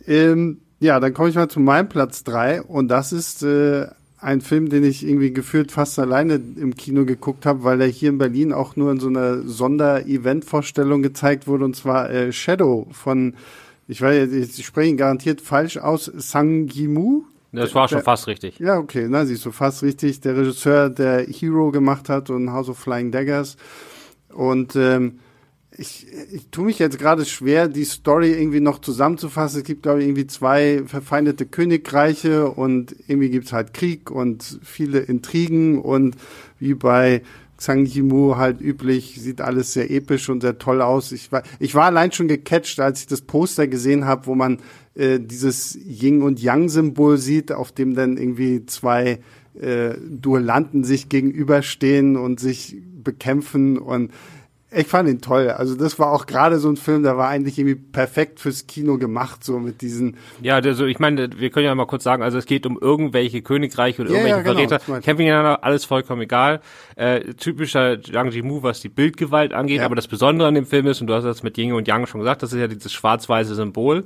Ähm, ja, dann komme ich mal zu meinem Platz drei und das ist äh, ein Film, den ich irgendwie gefühlt fast alleine im Kino geguckt habe, weil er hier in Berlin auch nur in so einer Sonder-Event-Vorstellung gezeigt wurde und zwar äh, Shadow von, ich weiß, ich spreche ihn garantiert falsch aus, Sang Yimou, das war schon der, fast richtig. Ja, okay, na, siehst du, fast richtig. Der Regisseur, der Hero gemacht hat und House of Flying Daggers. Und ähm, ich, ich tue mich jetzt gerade schwer, die Story irgendwie noch zusammenzufassen. Es gibt, glaube ich, irgendwie zwei verfeindete Königreiche und irgendwie gibt's halt Krieg und viele Intrigen und wie bei Zhang Yimou halt üblich, sieht alles sehr episch und sehr toll aus. Ich war, ich war allein schon gecatcht, als ich das Poster gesehen habe, wo man äh, dieses Yin und Yang Symbol sieht, auf dem dann irgendwie zwei äh, Duellanten sich gegenüberstehen und sich bekämpfen und ich fand ihn toll. Also das war auch gerade so ein Film, der war eigentlich irgendwie perfekt fürs Kino gemacht, so mit diesen. Ja, also ich meine, wir können ja mal kurz sagen, also es geht um irgendwelche Königreiche oder ja, irgendwelche ja, genau, Verräter, kämpfen gegeneinander, alles vollkommen egal. Äh, typischer Zhang Jimu, was die Bildgewalt angeht, ja. aber das Besondere an dem Film ist, und du hast das mit Yin und Yang schon gesagt, das ist ja dieses schwarz-weiße Symbol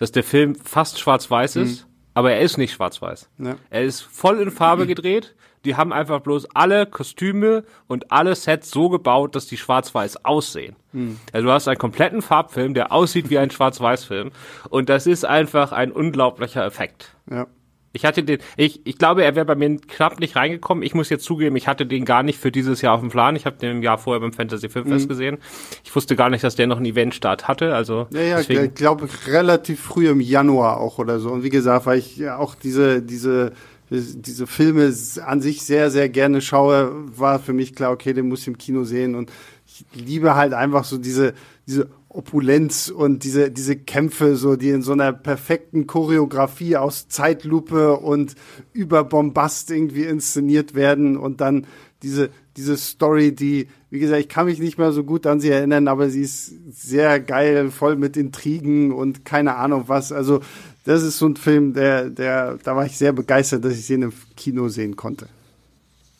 dass der Film fast schwarz-weiß ist, mhm. aber er ist nicht schwarz-weiß. Ja. Er ist voll in Farbe gedreht. Die haben einfach bloß alle Kostüme und alle Sets so gebaut, dass die schwarz-weiß aussehen. Mhm. Also du hast einen kompletten Farbfilm, der aussieht wie ein Schwarz-Weiß-Film. Und das ist einfach ein unglaublicher Effekt. Ja. Ich hatte den, ich, ich glaube, er wäre bei mir knapp nicht reingekommen. Ich muss jetzt zugeben, ich hatte den gar nicht für dieses Jahr auf dem Plan. Ich habe den im Jahr vorher beim Fantasy Filmfest mhm. gesehen. Ich wusste gar nicht, dass der noch einen Eventstart hatte. Also ja, ja, deswegen. ich glaube relativ früh im Januar auch oder so. Und wie gesagt, weil ich ja auch diese diese diese Filme an sich sehr sehr gerne schaue, war für mich klar, okay, den muss ich im Kino sehen und ich liebe halt einfach so diese diese Opulenz und diese, diese Kämpfe, so, die in so einer perfekten Choreografie aus Zeitlupe und Überbombast irgendwie inszeniert werden und dann diese, diese Story, die, wie gesagt, ich kann mich nicht mehr so gut an sie erinnern, aber sie ist sehr geil, voll mit Intrigen und keine Ahnung was. Also, das ist so ein Film, der, der, da war ich sehr begeistert, dass ich sie in einem Kino sehen konnte.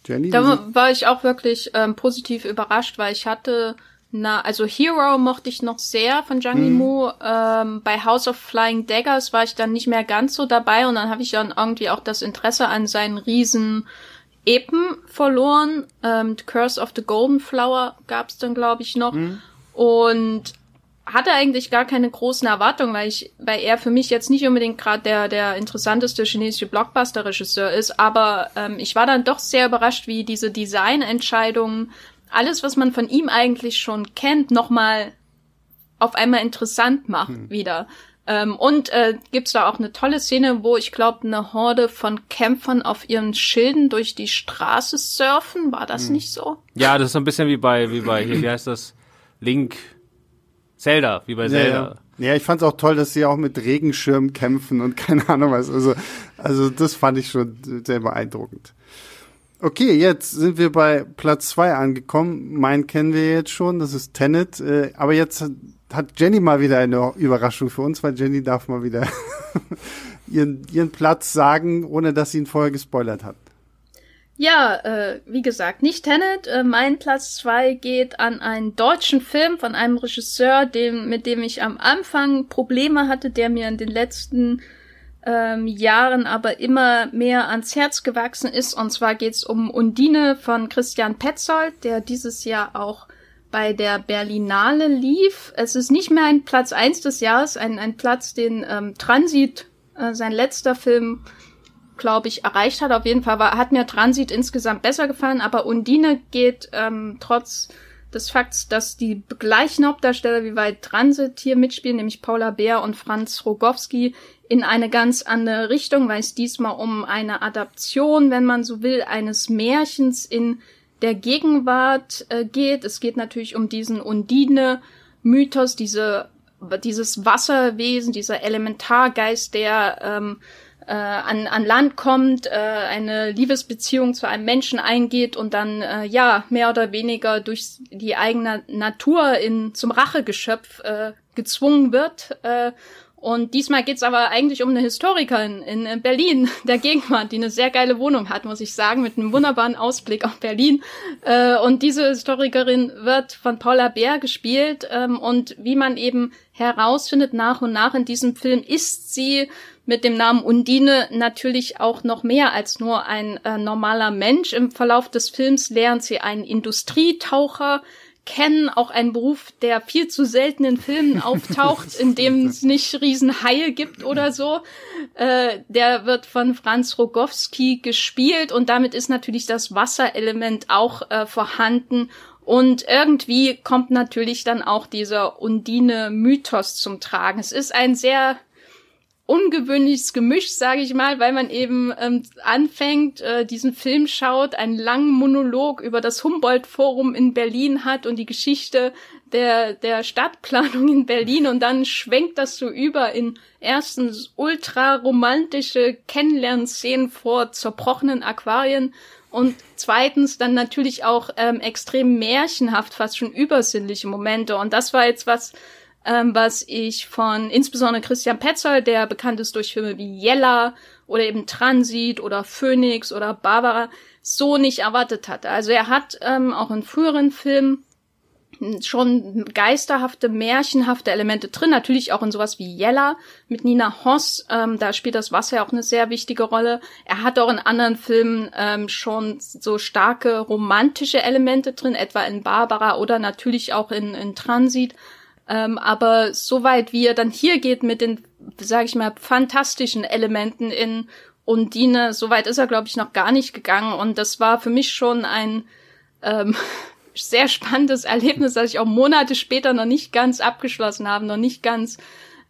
Jenny? Da war ich auch wirklich ähm, positiv überrascht, weil ich hatte na, also Hero mochte ich noch sehr von Zhang Yimou. Mhm. Ähm, bei House of Flying Daggers war ich dann nicht mehr ganz so dabei und dann habe ich dann irgendwie auch das Interesse an seinen riesen Epen verloren. Ähm, the Curse of the Golden Flower gab's dann, glaube ich, noch. Mhm. Und hatte eigentlich gar keine großen Erwartungen, weil ich, weil er für mich jetzt nicht unbedingt gerade der der interessanteste chinesische Blockbuster-Regisseur ist, aber ähm, ich war dann doch sehr überrascht, wie diese Designentscheidungen alles, was man von ihm eigentlich schon kennt, nochmal auf einmal interessant macht hm. wieder. Ähm, und äh, gibt's da auch eine tolle Szene, wo ich glaube, eine Horde von Kämpfern auf ihren Schilden durch die Straße surfen. War das hm. nicht so? Ja, das ist so ein bisschen wie bei, wie bei, hier, wie heißt das? Link, Zelda, wie bei Zelda. Ja, ja. ich fand's auch toll, dass sie auch mit Regenschirmen kämpfen und keine Ahnung was. Also, also das fand ich schon sehr beeindruckend. Okay, jetzt sind wir bei Platz zwei angekommen. Meinen kennen wir jetzt schon, das ist Tenet. Äh, aber jetzt hat Jenny mal wieder eine Überraschung für uns, weil Jenny darf mal wieder ihren, ihren Platz sagen, ohne dass sie ihn vorher gespoilert hat. Ja, äh, wie gesagt, nicht Tenet. Äh, mein Platz zwei geht an einen deutschen Film von einem Regisseur, dem, mit dem ich am Anfang Probleme hatte, der mir in den letzten ähm, Jahren aber immer mehr ans Herz gewachsen ist. Und zwar geht's um Undine von Christian Petzold, der dieses Jahr auch bei der Berlinale lief. Es ist nicht mehr ein Platz eins des Jahres, ein, ein Platz, den ähm, Transit, äh, sein letzter Film, glaube ich, erreicht hat. Auf jeden Fall war, hat mir Transit insgesamt besser gefallen, aber Undine geht ähm, trotz des Fakts, dass die gleichen Hauptdarsteller wie bei Transit hier mitspielen, nämlich Paula Bär und Franz Rogowski, in eine ganz andere Richtung, weil es diesmal um eine Adaption, wenn man so will, eines Märchens in der Gegenwart äh, geht. Es geht natürlich um diesen Undine-Mythos, diese, dieses Wasserwesen, dieser Elementargeist, der ähm, äh, an, an Land kommt, äh, eine Liebesbeziehung zu einem Menschen eingeht und dann äh, ja mehr oder weniger durch die eigene Natur in zum Rachegeschöpf äh, gezwungen wird. Äh, und diesmal geht's aber eigentlich um eine Historikerin in Berlin, der Gegenwart, die eine sehr geile Wohnung hat, muss ich sagen, mit einem wunderbaren Ausblick auf Berlin. Äh, und diese Historikerin wird von Paula Bär gespielt. Ähm, und wie man eben herausfindet nach und nach in diesem Film, ist sie mit dem Namen Undine natürlich auch noch mehr als nur ein äh, normaler Mensch. Im Verlauf des Films lernt sie einen Industrietaucher kennen, auch einen Beruf, der viel zu selten in Filmen auftaucht, in dem es nicht Riesenhaie gibt oder so. Äh, der wird von Franz Rogowski gespielt und damit ist natürlich das Wasserelement auch äh, vorhanden. Und irgendwie kommt natürlich dann auch dieser Undine-Mythos zum Tragen. Es ist ein sehr ungewöhnliches Gemisch, sage ich mal, weil man eben ähm, anfängt, äh, diesen Film schaut, einen langen Monolog über das Humboldt-Forum in Berlin hat und die Geschichte der, der Stadtplanung in Berlin und dann schwenkt das so über in erstens ultra romantische Kennenlernszenen vor zerbrochenen Aquarien und zweitens dann natürlich auch ähm, extrem märchenhaft, fast schon übersinnliche Momente. Und das war jetzt was, ähm, was ich von insbesondere Christian Petzold, der bekannt ist durch Filme wie Jella oder eben Transit oder Phoenix oder Barbara, so nicht erwartet hatte. Also er hat ähm, auch in früheren Filmen schon geisterhafte, märchenhafte Elemente drin. Natürlich auch in sowas wie Jella mit Nina Hoss. Ähm, da spielt das Wasser ja auch eine sehr wichtige Rolle. Er hat auch in anderen Filmen ähm, schon so starke romantische Elemente drin, etwa in Barbara oder natürlich auch in, in Transit. Ähm, aber soweit wie er dann hier geht mit den, sag ich mal, fantastischen Elementen in Undine, soweit ist er, glaube ich, noch gar nicht gegangen. Und das war für mich schon ein ähm, sehr spannendes Erlebnis, das ich auch Monate später noch nicht ganz abgeschlossen habe, noch nicht ganz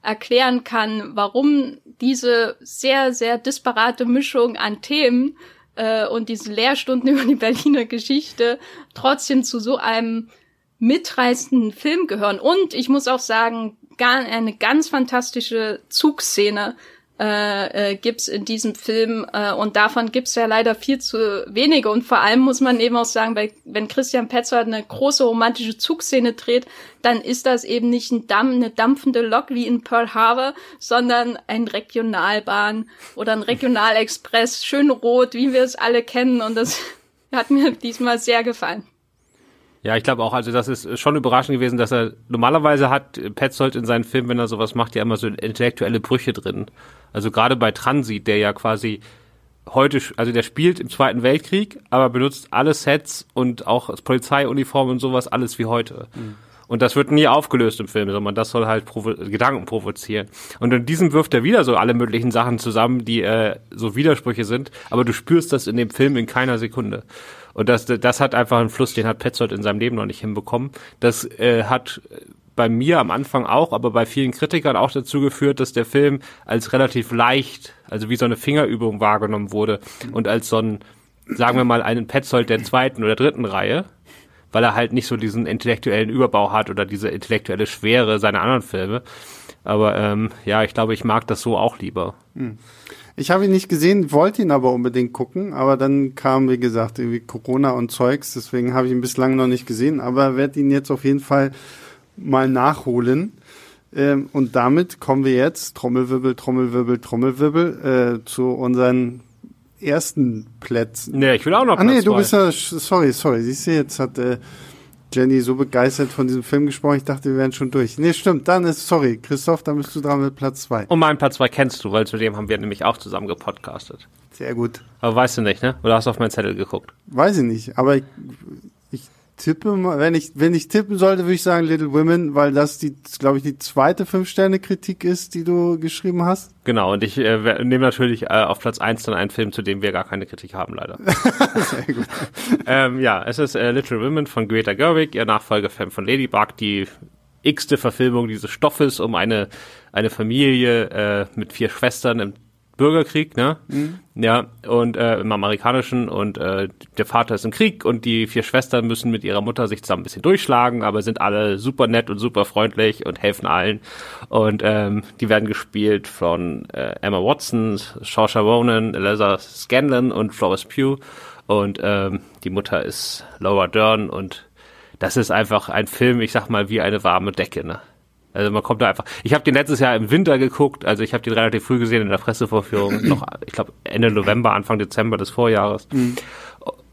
erklären kann, warum diese sehr, sehr disparate Mischung an Themen äh, und diese Lehrstunden über die Berliner Geschichte trotzdem zu so einem mitreißenden Film gehören. Und ich muss auch sagen, gar eine ganz fantastische Zugszene äh, äh, gibt's in diesem Film äh, und davon gibt's ja leider viel zu wenige und vor allem muss man eben auch sagen, weil wenn Christian Petzold eine große romantische Zugszene dreht, dann ist das eben nicht ein Damm, eine dampfende Lok wie in Pearl Harbor, sondern ein Regionalbahn oder ein Regionalexpress, schön rot, wie wir es alle kennen und das hat mir diesmal sehr gefallen. Ja, ich glaube auch, also das ist schon überraschend gewesen, dass er normalerweise hat Petzold in seinen Filmen, wenn er sowas macht, ja immer so intellektuelle Brüche drin. Also gerade bei Transit, der ja quasi heute, also der spielt im Zweiten Weltkrieg, aber benutzt alle Sets und auch Polizeiuniformen und sowas alles wie heute. Mhm. Und das wird nie aufgelöst im Film, sondern das soll halt provo Gedanken provozieren. Und in diesem wirft er wieder so alle möglichen Sachen zusammen, die äh, so Widersprüche sind, aber du spürst das in dem Film in keiner Sekunde. Und das, das hat einfach einen Fluss, den hat Petzold in seinem Leben noch nicht hinbekommen. Das äh, hat bei mir am Anfang auch, aber bei vielen Kritikern auch dazu geführt, dass der Film als relativ leicht, also wie so eine Fingerübung wahrgenommen wurde und als so ein, sagen wir mal, einen Petzold der zweiten oder dritten Reihe, weil er halt nicht so diesen intellektuellen Überbau hat oder diese intellektuelle Schwere seiner anderen Filme. Aber ähm, ja, ich glaube, ich mag das so auch lieber. Hm. Ich habe ihn nicht gesehen, wollte ihn aber unbedingt gucken, aber dann kam, wie gesagt, irgendwie Corona und Zeugs, deswegen habe ich ihn bislang noch nicht gesehen, aber werde ihn jetzt auf jeden Fall mal nachholen. Ähm, und damit kommen wir jetzt, Trommelwirbel, Trommelwirbel, Trommelwirbel, äh, zu unseren ersten Plätzen. Nee, ich will auch noch Platz Ah nee, du bist ja, sorry, sorry, siehst du, jetzt hat äh, Jenny so begeistert von diesem Film gesprochen, ich dachte, wir wären schon durch. Nee, stimmt, dann ist, sorry, Christoph, dann bist du dran mit Platz zwei. Und meinen Platz zwei kennst du, weil zu dem haben wir nämlich auch zusammen gepodcastet. Sehr gut. Aber weißt du nicht, ne? Oder hast du auf meinen Zettel geguckt? Weiß ich nicht, aber ich, tippe mal, wenn ich, wenn ich tippen sollte, würde ich sagen Little Women, weil das die, glaube ich, die zweite Fünf-Sterne-Kritik ist, die du geschrieben hast. Genau, und ich äh, nehme natürlich äh, auf Platz eins dann einen Film, zu dem wir gar keine Kritik haben, leider. Sehr gut. ähm, ja, es ist äh, Little Women von Greta Gerwig, ihr Nachfolgefilm von Ladybug, die x-te Verfilmung dieses Stoffes um eine, eine Familie äh, mit vier Schwestern im Bürgerkrieg, ne? Mhm. Ja, und äh, im amerikanischen und äh, der Vater ist im Krieg und die vier Schwestern müssen mit ihrer Mutter sich zusammen ein bisschen durchschlagen, aber sind alle super nett und super freundlich und helfen allen. Und ähm, die werden gespielt von äh, Emma Watson, Saoirse Ronan, Eliza Scanlon und Florence Pugh. Und ähm, die Mutter ist Laura Dern und das ist einfach ein Film, ich sag mal, wie eine warme Decke, ne? Also man kommt da einfach. Ich habe den letztes Jahr im Winter geguckt, also ich habe den relativ früh gesehen in der Pressevorführung, noch ich glaube Ende November, Anfang Dezember des Vorjahres. Mhm.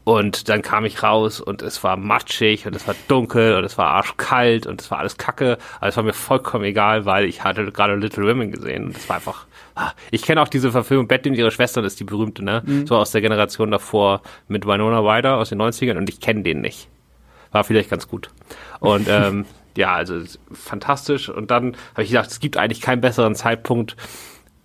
Und dann kam ich raus und es war matschig und es war dunkel und es war arschkalt und es war alles kacke. Aber es war mir vollkommen egal, weil ich hatte gerade Little Women gesehen und es war einfach. Ah, ich kenne auch diese Verfilmung, Betty und ihre Schwester, das ist die berühmte, ne? Mhm. So aus der Generation davor mit Winona Ryder aus den 90ern und ich kenne den nicht. War vielleicht ganz gut. Und ähm, ja, also fantastisch. Und dann habe ich gedacht, es gibt eigentlich keinen besseren Zeitpunkt,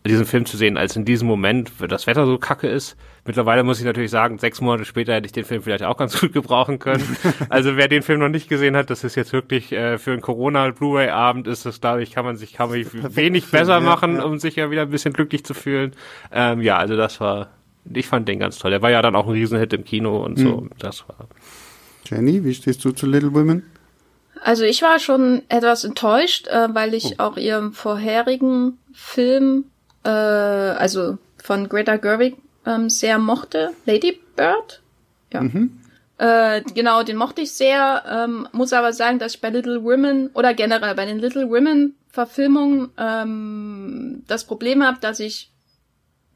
diesen Film zu sehen, als in diesem Moment, wenn das Wetter so kacke ist. Mittlerweile muss ich natürlich sagen, sechs Monate später hätte ich den Film vielleicht auch ganz gut gebrauchen können. Also wer den Film noch nicht gesehen hat, das ist jetzt wirklich äh, für einen Corona-Blu-ray-Abend ist das, glaube ich, kann man sich, kann man wenig besser machen, um sich ja wieder ein bisschen glücklich zu fühlen. Ähm, ja, also das war, ich fand den ganz toll. Der war ja dann auch ein Riesenhit im Kino und so. Mhm. Das war. Jenny, wie stehst du zu Little Women? Also ich war schon etwas enttäuscht, äh, weil ich oh. auch ihren vorherigen Film, äh, also von Greta Gerwig, ähm, sehr mochte. Lady Bird? Ja. Mhm. Äh, genau, den mochte ich sehr. Ähm, muss aber sagen, dass ich bei Little Women oder generell bei den Little Women Verfilmungen ähm, das Problem habe, dass ich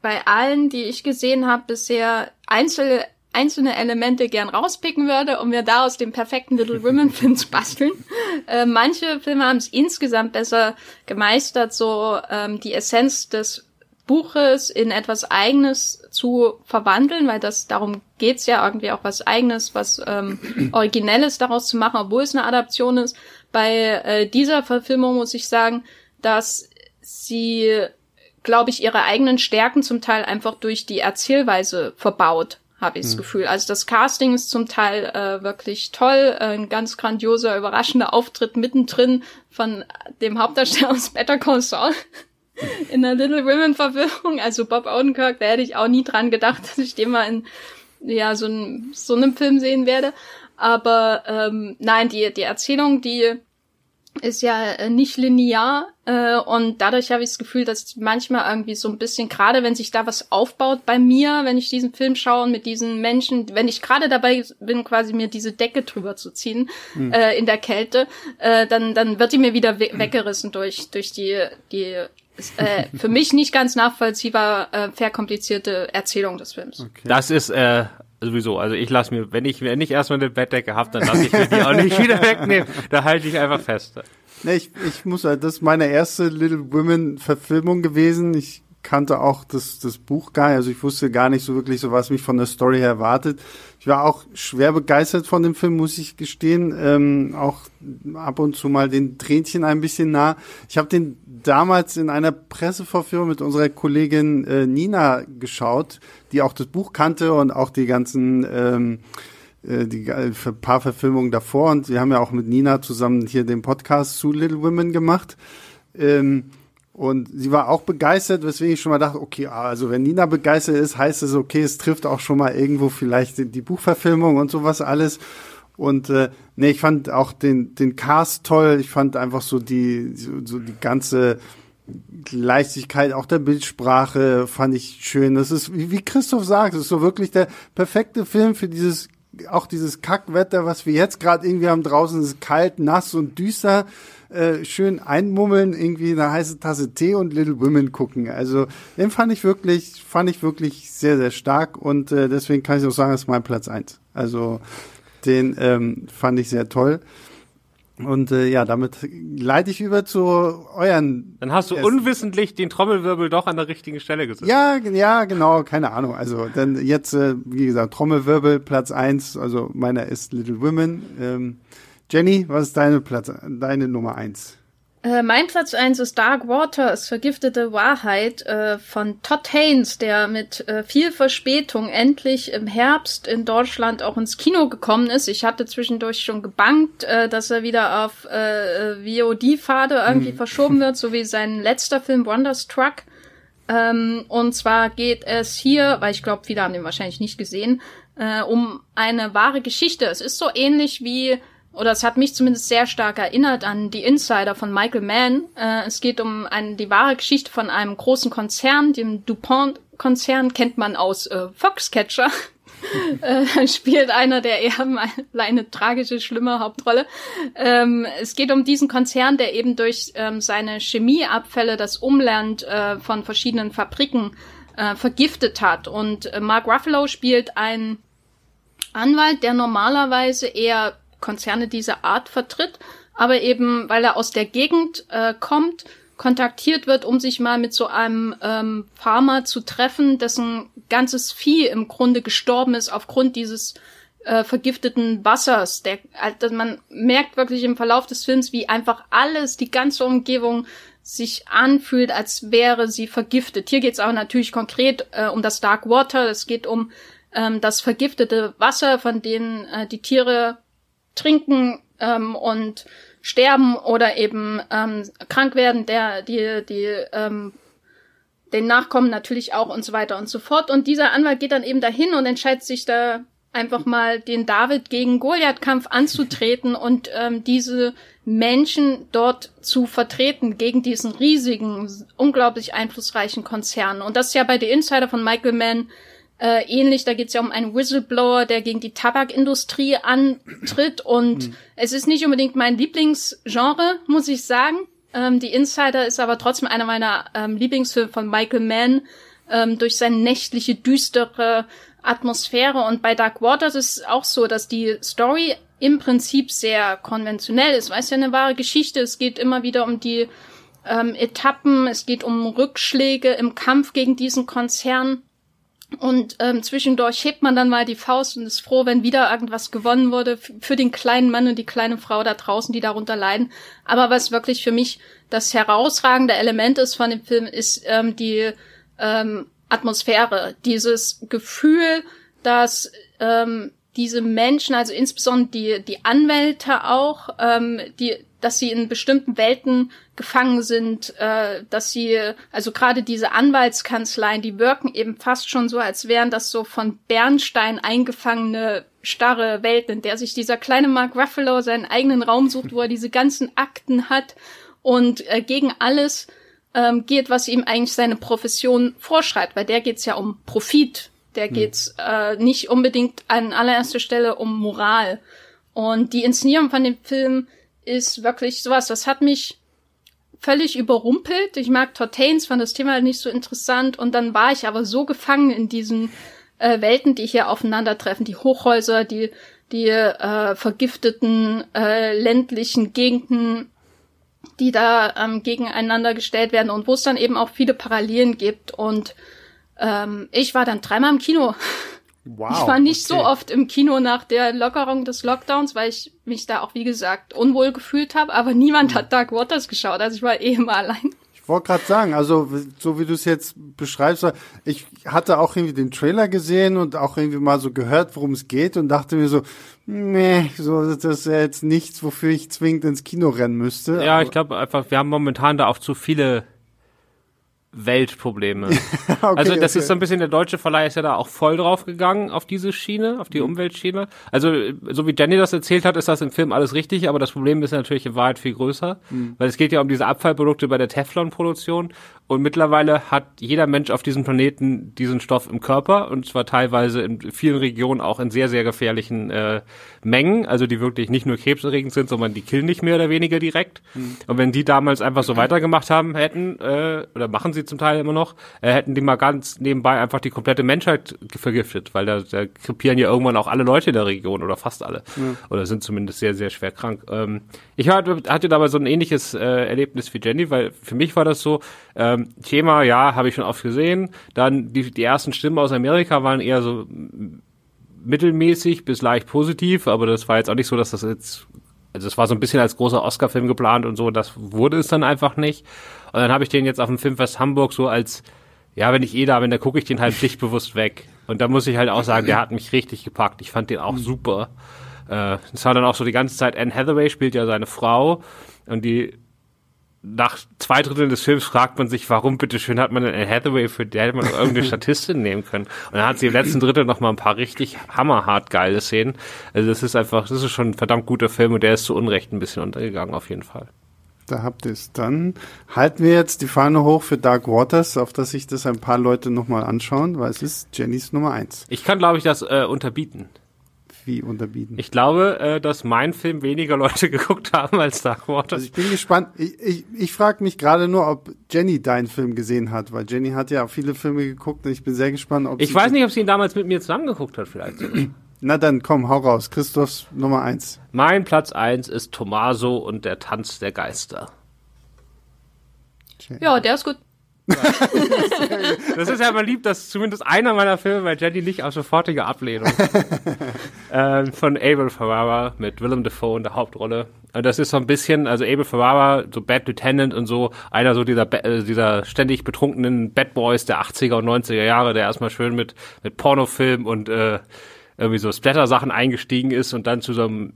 bei allen, die ich gesehen habe, bisher einzelne einzelne Elemente gern rauspicken würde, um mir daraus den perfekten Little Women Film zu basteln. Äh, manche Filme haben es insgesamt besser gemeistert, so ähm, die Essenz des Buches in etwas Eigenes zu verwandeln, weil das darum geht's ja irgendwie auch was Eigenes, was ähm, Originelles daraus zu machen, obwohl es eine Adaption ist. Bei äh, dieser Verfilmung muss ich sagen, dass sie, glaube ich, ihre eigenen Stärken zum Teil einfach durch die Erzählweise verbaut habe ich das mhm. Gefühl. Also das Casting ist zum Teil äh, wirklich toll, ein ganz grandioser, überraschender Auftritt mittendrin von dem Hauptdarsteller aus Better Call Saul in der Little Women Verwirrung. Also Bob Odenkirk, da hätte ich auch nie dran gedacht, dass ich den mal in ja so, ein, so einem Film sehen werde. Aber ähm, nein, die die Erzählung, die ist ja äh, nicht linear äh, und dadurch habe ich das Gefühl, dass manchmal irgendwie so ein bisschen, gerade wenn sich da was aufbaut bei mir, wenn ich diesen Film schaue und mit diesen Menschen, wenn ich gerade dabei bin, quasi mir diese Decke drüber zu ziehen mhm. äh, in der Kälte, äh, dann dann wird die mir wieder we weggerissen durch durch die die äh, für mich nicht ganz nachvollziehbar äh, verkomplizierte Erzählung des Films. Okay. Das ist äh, sowieso. Also ich lasse mir, wenn ich, wenn ich erstmal eine Bettdecke habe, dann lasse ich mir die auch nicht wieder wegnehmen. Da halte ich einfach fest. Ne, ich, ich muss, das ist meine erste Little Women Verfilmung gewesen. Ich kannte auch das, das Buch gar nicht. Also ich wusste gar nicht so wirklich so, was mich von der Story erwartet. Ich war auch schwer begeistert von dem Film, muss ich gestehen. Ähm, auch ab und zu mal den Tränchen ein bisschen nah. Ich habe den damals in einer Pressevorführung mit unserer Kollegin äh, Nina geschaut, die auch das Buch kannte und auch die ganzen ähm, äh, die äh, paar Verfilmungen davor. Und wir haben ja auch mit Nina zusammen hier den Podcast zu Little Women gemacht. Ähm, und sie war auch begeistert, weswegen ich schon mal dachte, okay, also wenn Nina begeistert ist, heißt es, okay, es trifft auch schon mal irgendwo vielleicht die, Buchverfilmung und sowas alles. Und äh, nee, ich fand auch den, den Cast toll. Ich fand einfach so die, so, so die ganze Leichtigkeit auch der Bildsprache fand ich schön. Das ist, wie, Christoph sagt, das ist so wirklich der perfekte Film für dieses, auch dieses Kackwetter, was wir jetzt gerade irgendwie haben draußen. Es ist kalt, nass und düster. Äh, schön einmummeln, irgendwie eine heiße Tasse Tee und Little Women gucken. Also den fand ich wirklich, fand ich wirklich sehr, sehr stark und äh, deswegen kann ich auch sagen, das ist mein Platz eins. Also den ähm, fand ich sehr toll. Und äh, ja, damit leite ich über zu euren. Dann hast du Essen. unwissentlich den Trommelwirbel doch an der richtigen Stelle gesetzt. Ja, ja, genau, keine Ahnung. Also dann jetzt, äh, wie gesagt, Trommelwirbel, Platz eins. also meiner ist Little Women. Ähm, Jenny, was ist deine Platz, deine Nummer eins? Äh, mein Platz eins ist Dark Waters, vergiftete Wahrheit äh, von Todd Haynes, der mit äh, viel Verspätung endlich im Herbst in Deutschland auch ins Kino gekommen ist. Ich hatte zwischendurch schon gebankt, äh, dass er wieder auf äh, VOD-Pfade irgendwie mhm. verschoben wird, so wie sein letzter Film Wonderstruck. Ähm, und zwar geht es hier, weil ich glaube, viele haben den wahrscheinlich nicht gesehen, äh, um eine wahre Geschichte. Es ist so ähnlich wie, oder es hat mich zumindest sehr stark erinnert an die Insider von Michael Mann. Äh, es geht um eine, die wahre Geschichte von einem großen Konzern, dem DuPont-Konzern, kennt man aus äh, Foxcatcher. äh, spielt einer, der eher eine tragische, schlimme Hauptrolle. Ähm, es geht um diesen Konzern, der eben durch ähm, seine Chemieabfälle das Umland äh, von verschiedenen Fabriken äh, vergiftet hat. Und äh, Mark Ruffalo spielt einen Anwalt, der normalerweise eher Konzerne dieser Art vertritt, aber eben, weil er aus der Gegend äh, kommt, kontaktiert wird, um sich mal mit so einem ähm, Farmer zu treffen, dessen ganzes Vieh im Grunde gestorben ist aufgrund dieses äh, vergifteten Wassers. Der, also man merkt wirklich im Verlauf des Films, wie einfach alles, die ganze Umgebung sich anfühlt, als wäre sie vergiftet. Hier geht es aber natürlich konkret äh, um das Dark Water. Es geht um ähm, das vergiftete Wasser, von denen äh, die Tiere trinken ähm, und sterben oder eben ähm, krank werden, der die die ähm, den Nachkommen natürlich auch und so weiter und so fort. Und dieser Anwalt geht dann eben dahin und entscheidet sich da einfach mal den David gegen Goliath-Kampf anzutreten und ähm, diese Menschen dort zu vertreten gegen diesen riesigen, unglaublich einflussreichen Konzern. Und das ist ja bei The Insider von Michael Mann äh, ähnlich. Da geht es ja um einen Whistleblower, der gegen die Tabakindustrie antritt. Und mhm. es ist nicht unbedingt mein Lieblingsgenre, muss ich sagen. Ähm, die Insider ist aber trotzdem einer meiner ähm, Lieblingsfilme von Michael Mann ähm, durch seine nächtliche, düstere Atmosphäre. Und bei Dark Waters ist es auch so, dass die Story im Prinzip sehr konventionell ist. Weißt ja, eine wahre Geschichte. Es geht immer wieder um die ähm, Etappen, es geht um Rückschläge im Kampf gegen diesen Konzern. Und ähm, zwischendurch hebt man dann mal die Faust und ist froh, wenn wieder irgendwas gewonnen wurde für den kleinen Mann und die kleine Frau da draußen, die darunter leiden. Aber was wirklich für mich das herausragende Element ist von dem Film, ist ähm, die ähm, Atmosphäre, dieses Gefühl, dass ähm, diese Menschen, also insbesondere die, die Anwälte auch, ähm, die, dass sie in bestimmten Welten gefangen sind, äh, dass sie, also gerade diese Anwaltskanzleien, die wirken eben fast schon so, als wären das so von Bernstein eingefangene starre Welten, in der sich dieser kleine Mark Ruffalo seinen eigenen Raum sucht, wo er diese ganzen Akten hat und äh, gegen alles ähm, geht, was ihm eigentlich seine Profession vorschreibt, weil der geht's ja um Profit, der hm. geht's äh, nicht unbedingt an allererster Stelle um Moral. Und die Inszenierung von dem Film ist wirklich sowas, das hat mich völlig überrumpelt. Ich mag Todd Haynes, fand das Thema nicht so interessant und dann war ich aber so gefangen in diesen äh, Welten, die hier aufeinandertreffen, die Hochhäuser, die die äh, vergifteten äh, ländlichen Gegenden, die da ähm, gegeneinander gestellt werden und wo es dann eben auch viele Parallelen gibt. Und ähm, ich war dann dreimal im Kino. Wow, ich war nicht okay. so oft im Kino nach der Lockerung des Lockdowns, weil ich mich da auch, wie gesagt, unwohl gefühlt habe. Aber niemand hat Dark Waters geschaut. Also ich war eh immer allein. Ich wollte gerade sagen, also so wie du es jetzt beschreibst, ich hatte auch irgendwie den Trailer gesehen und auch irgendwie mal so gehört, worum es geht und dachte mir so, nee, so das ist ja jetzt nichts, wofür ich zwingend ins Kino rennen müsste. Ja, ich glaube einfach, wir haben momentan da auch zu viele Weltprobleme. okay, also das okay. ist so ein bisschen, der deutsche Verleih ist ja da auch voll drauf gegangen, auf diese Schiene, auf die mhm. Umweltschiene. Also so wie Jenny das erzählt hat, ist das im Film alles richtig, aber das Problem ist natürlich in Wahrheit viel größer, mhm. weil es geht ja um diese Abfallprodukte bei der Teflon-Produktion und mittlerweile hat jeder Mensch auf diesem Planeten diesen Stoff im Körper und zwar teilweise in vielen Regionen auch in sehr, sehr gefährlichen äh, Mengen, also die wirklich nicht nur krebserregend sind, sondern die killen nicht mehr oder weniger direkt. Mhm. Und wenn die damals einfach so weitergemacht haben hätten, äh, oder machen sie zum Teil immer noch, äh, hätten die mal ganz nebenbei einfach die komplette Menschheit vergiftet, weil da, da krepieren ja irgendwann auch alle Leute in der Region oder fast alle. Mhm. Oder sind zumindest sehr, sehr schwer krank. Ähm, ich hatte, hatte dabei so ein ähnliches äh, Erlebnis wie Jenny, weil für mich war das so, ähm, Thema, ja, habe ich schon oft gesehen. Dann die, die ersten Stimmen aus Amerika waren eher so mittelmäßig bis leicht positiv, aber das war jetzt auch nicht so, dass das jetzt also es war so ein bisschen als großer Oscar-Film geplant und so, das wurde es dann einfach nicht. Und dann habe ich den jetzt auf dem Filmfest Hamburg so als, ja, wenn ich eh da bin, dann gucke ich den halt pflichtbewusst weg. Und da muss ich halt auch sagen, der hat mich richtig gepackt. Ich fand den auch super. Äh, es war dann auch so die ganze Zeit, Anne Hathaway spielt ja seine Frau und die nach zwei Dritteln des Films fragt man sich, warum bitteschön hat man Anne Hathaway für die hätte man irgendeine Statistin nehmen können. Und dann hat sie im letzten Drittel noch mal ein paar richtig hammerhart geile Szenen. Also das ist einfach, das ist schon ein verdammt guter Film und der ist zu Unrecht ein bisschen untergegangen auf jeden Fall. Da habt ihr es. Dann halten wir jetzt die Fahne hoch für Dark Waters, auf dass sich das ein paar Leute nochmal anschauen, weil es ist Jennys Nummer eins. Ich kann, glaube ich, das äh, unterbieten wie unterbieten? Ich glaube, äh, dass mein Film weniger Leute geguckt haben als Dark Waters. Also ich bin gespannt. Ich, ich, ich frage mich gerade nur, ob Jenny deinen Film gesehen hat, weil Jenny hat ja viele Filme geguckt und ich bin sehr gespannt, ob Ich weiß nicht, ob sie ihn damals mit mir zusammengeguckt hat, vielleicht. Na dann, komm, hau raus. Christophs Nummer eins. Mein Platz eins ist Tomaso und der Tanz der Geister. Ja, der ist gut. das ist ja mal lieb, dass zumindest einer meiner Filme bei Jenny nicht auf sofortige Ablehnung ähm, von Abel Ferrara mit Willem Dafoe in der Hauptrolle. Und das ist so ein bisschen, also Abel Ferrara, so Bad Lieutenant und so, einer so dieser, äh, dieser ständig betrunkenen Bad Boys der 80er und 90er Jahre, der erstmal schön mit, mit Pornofilm und äh, irgendwie so Splatter-Sachen eingestiegen ist und dann zu so einem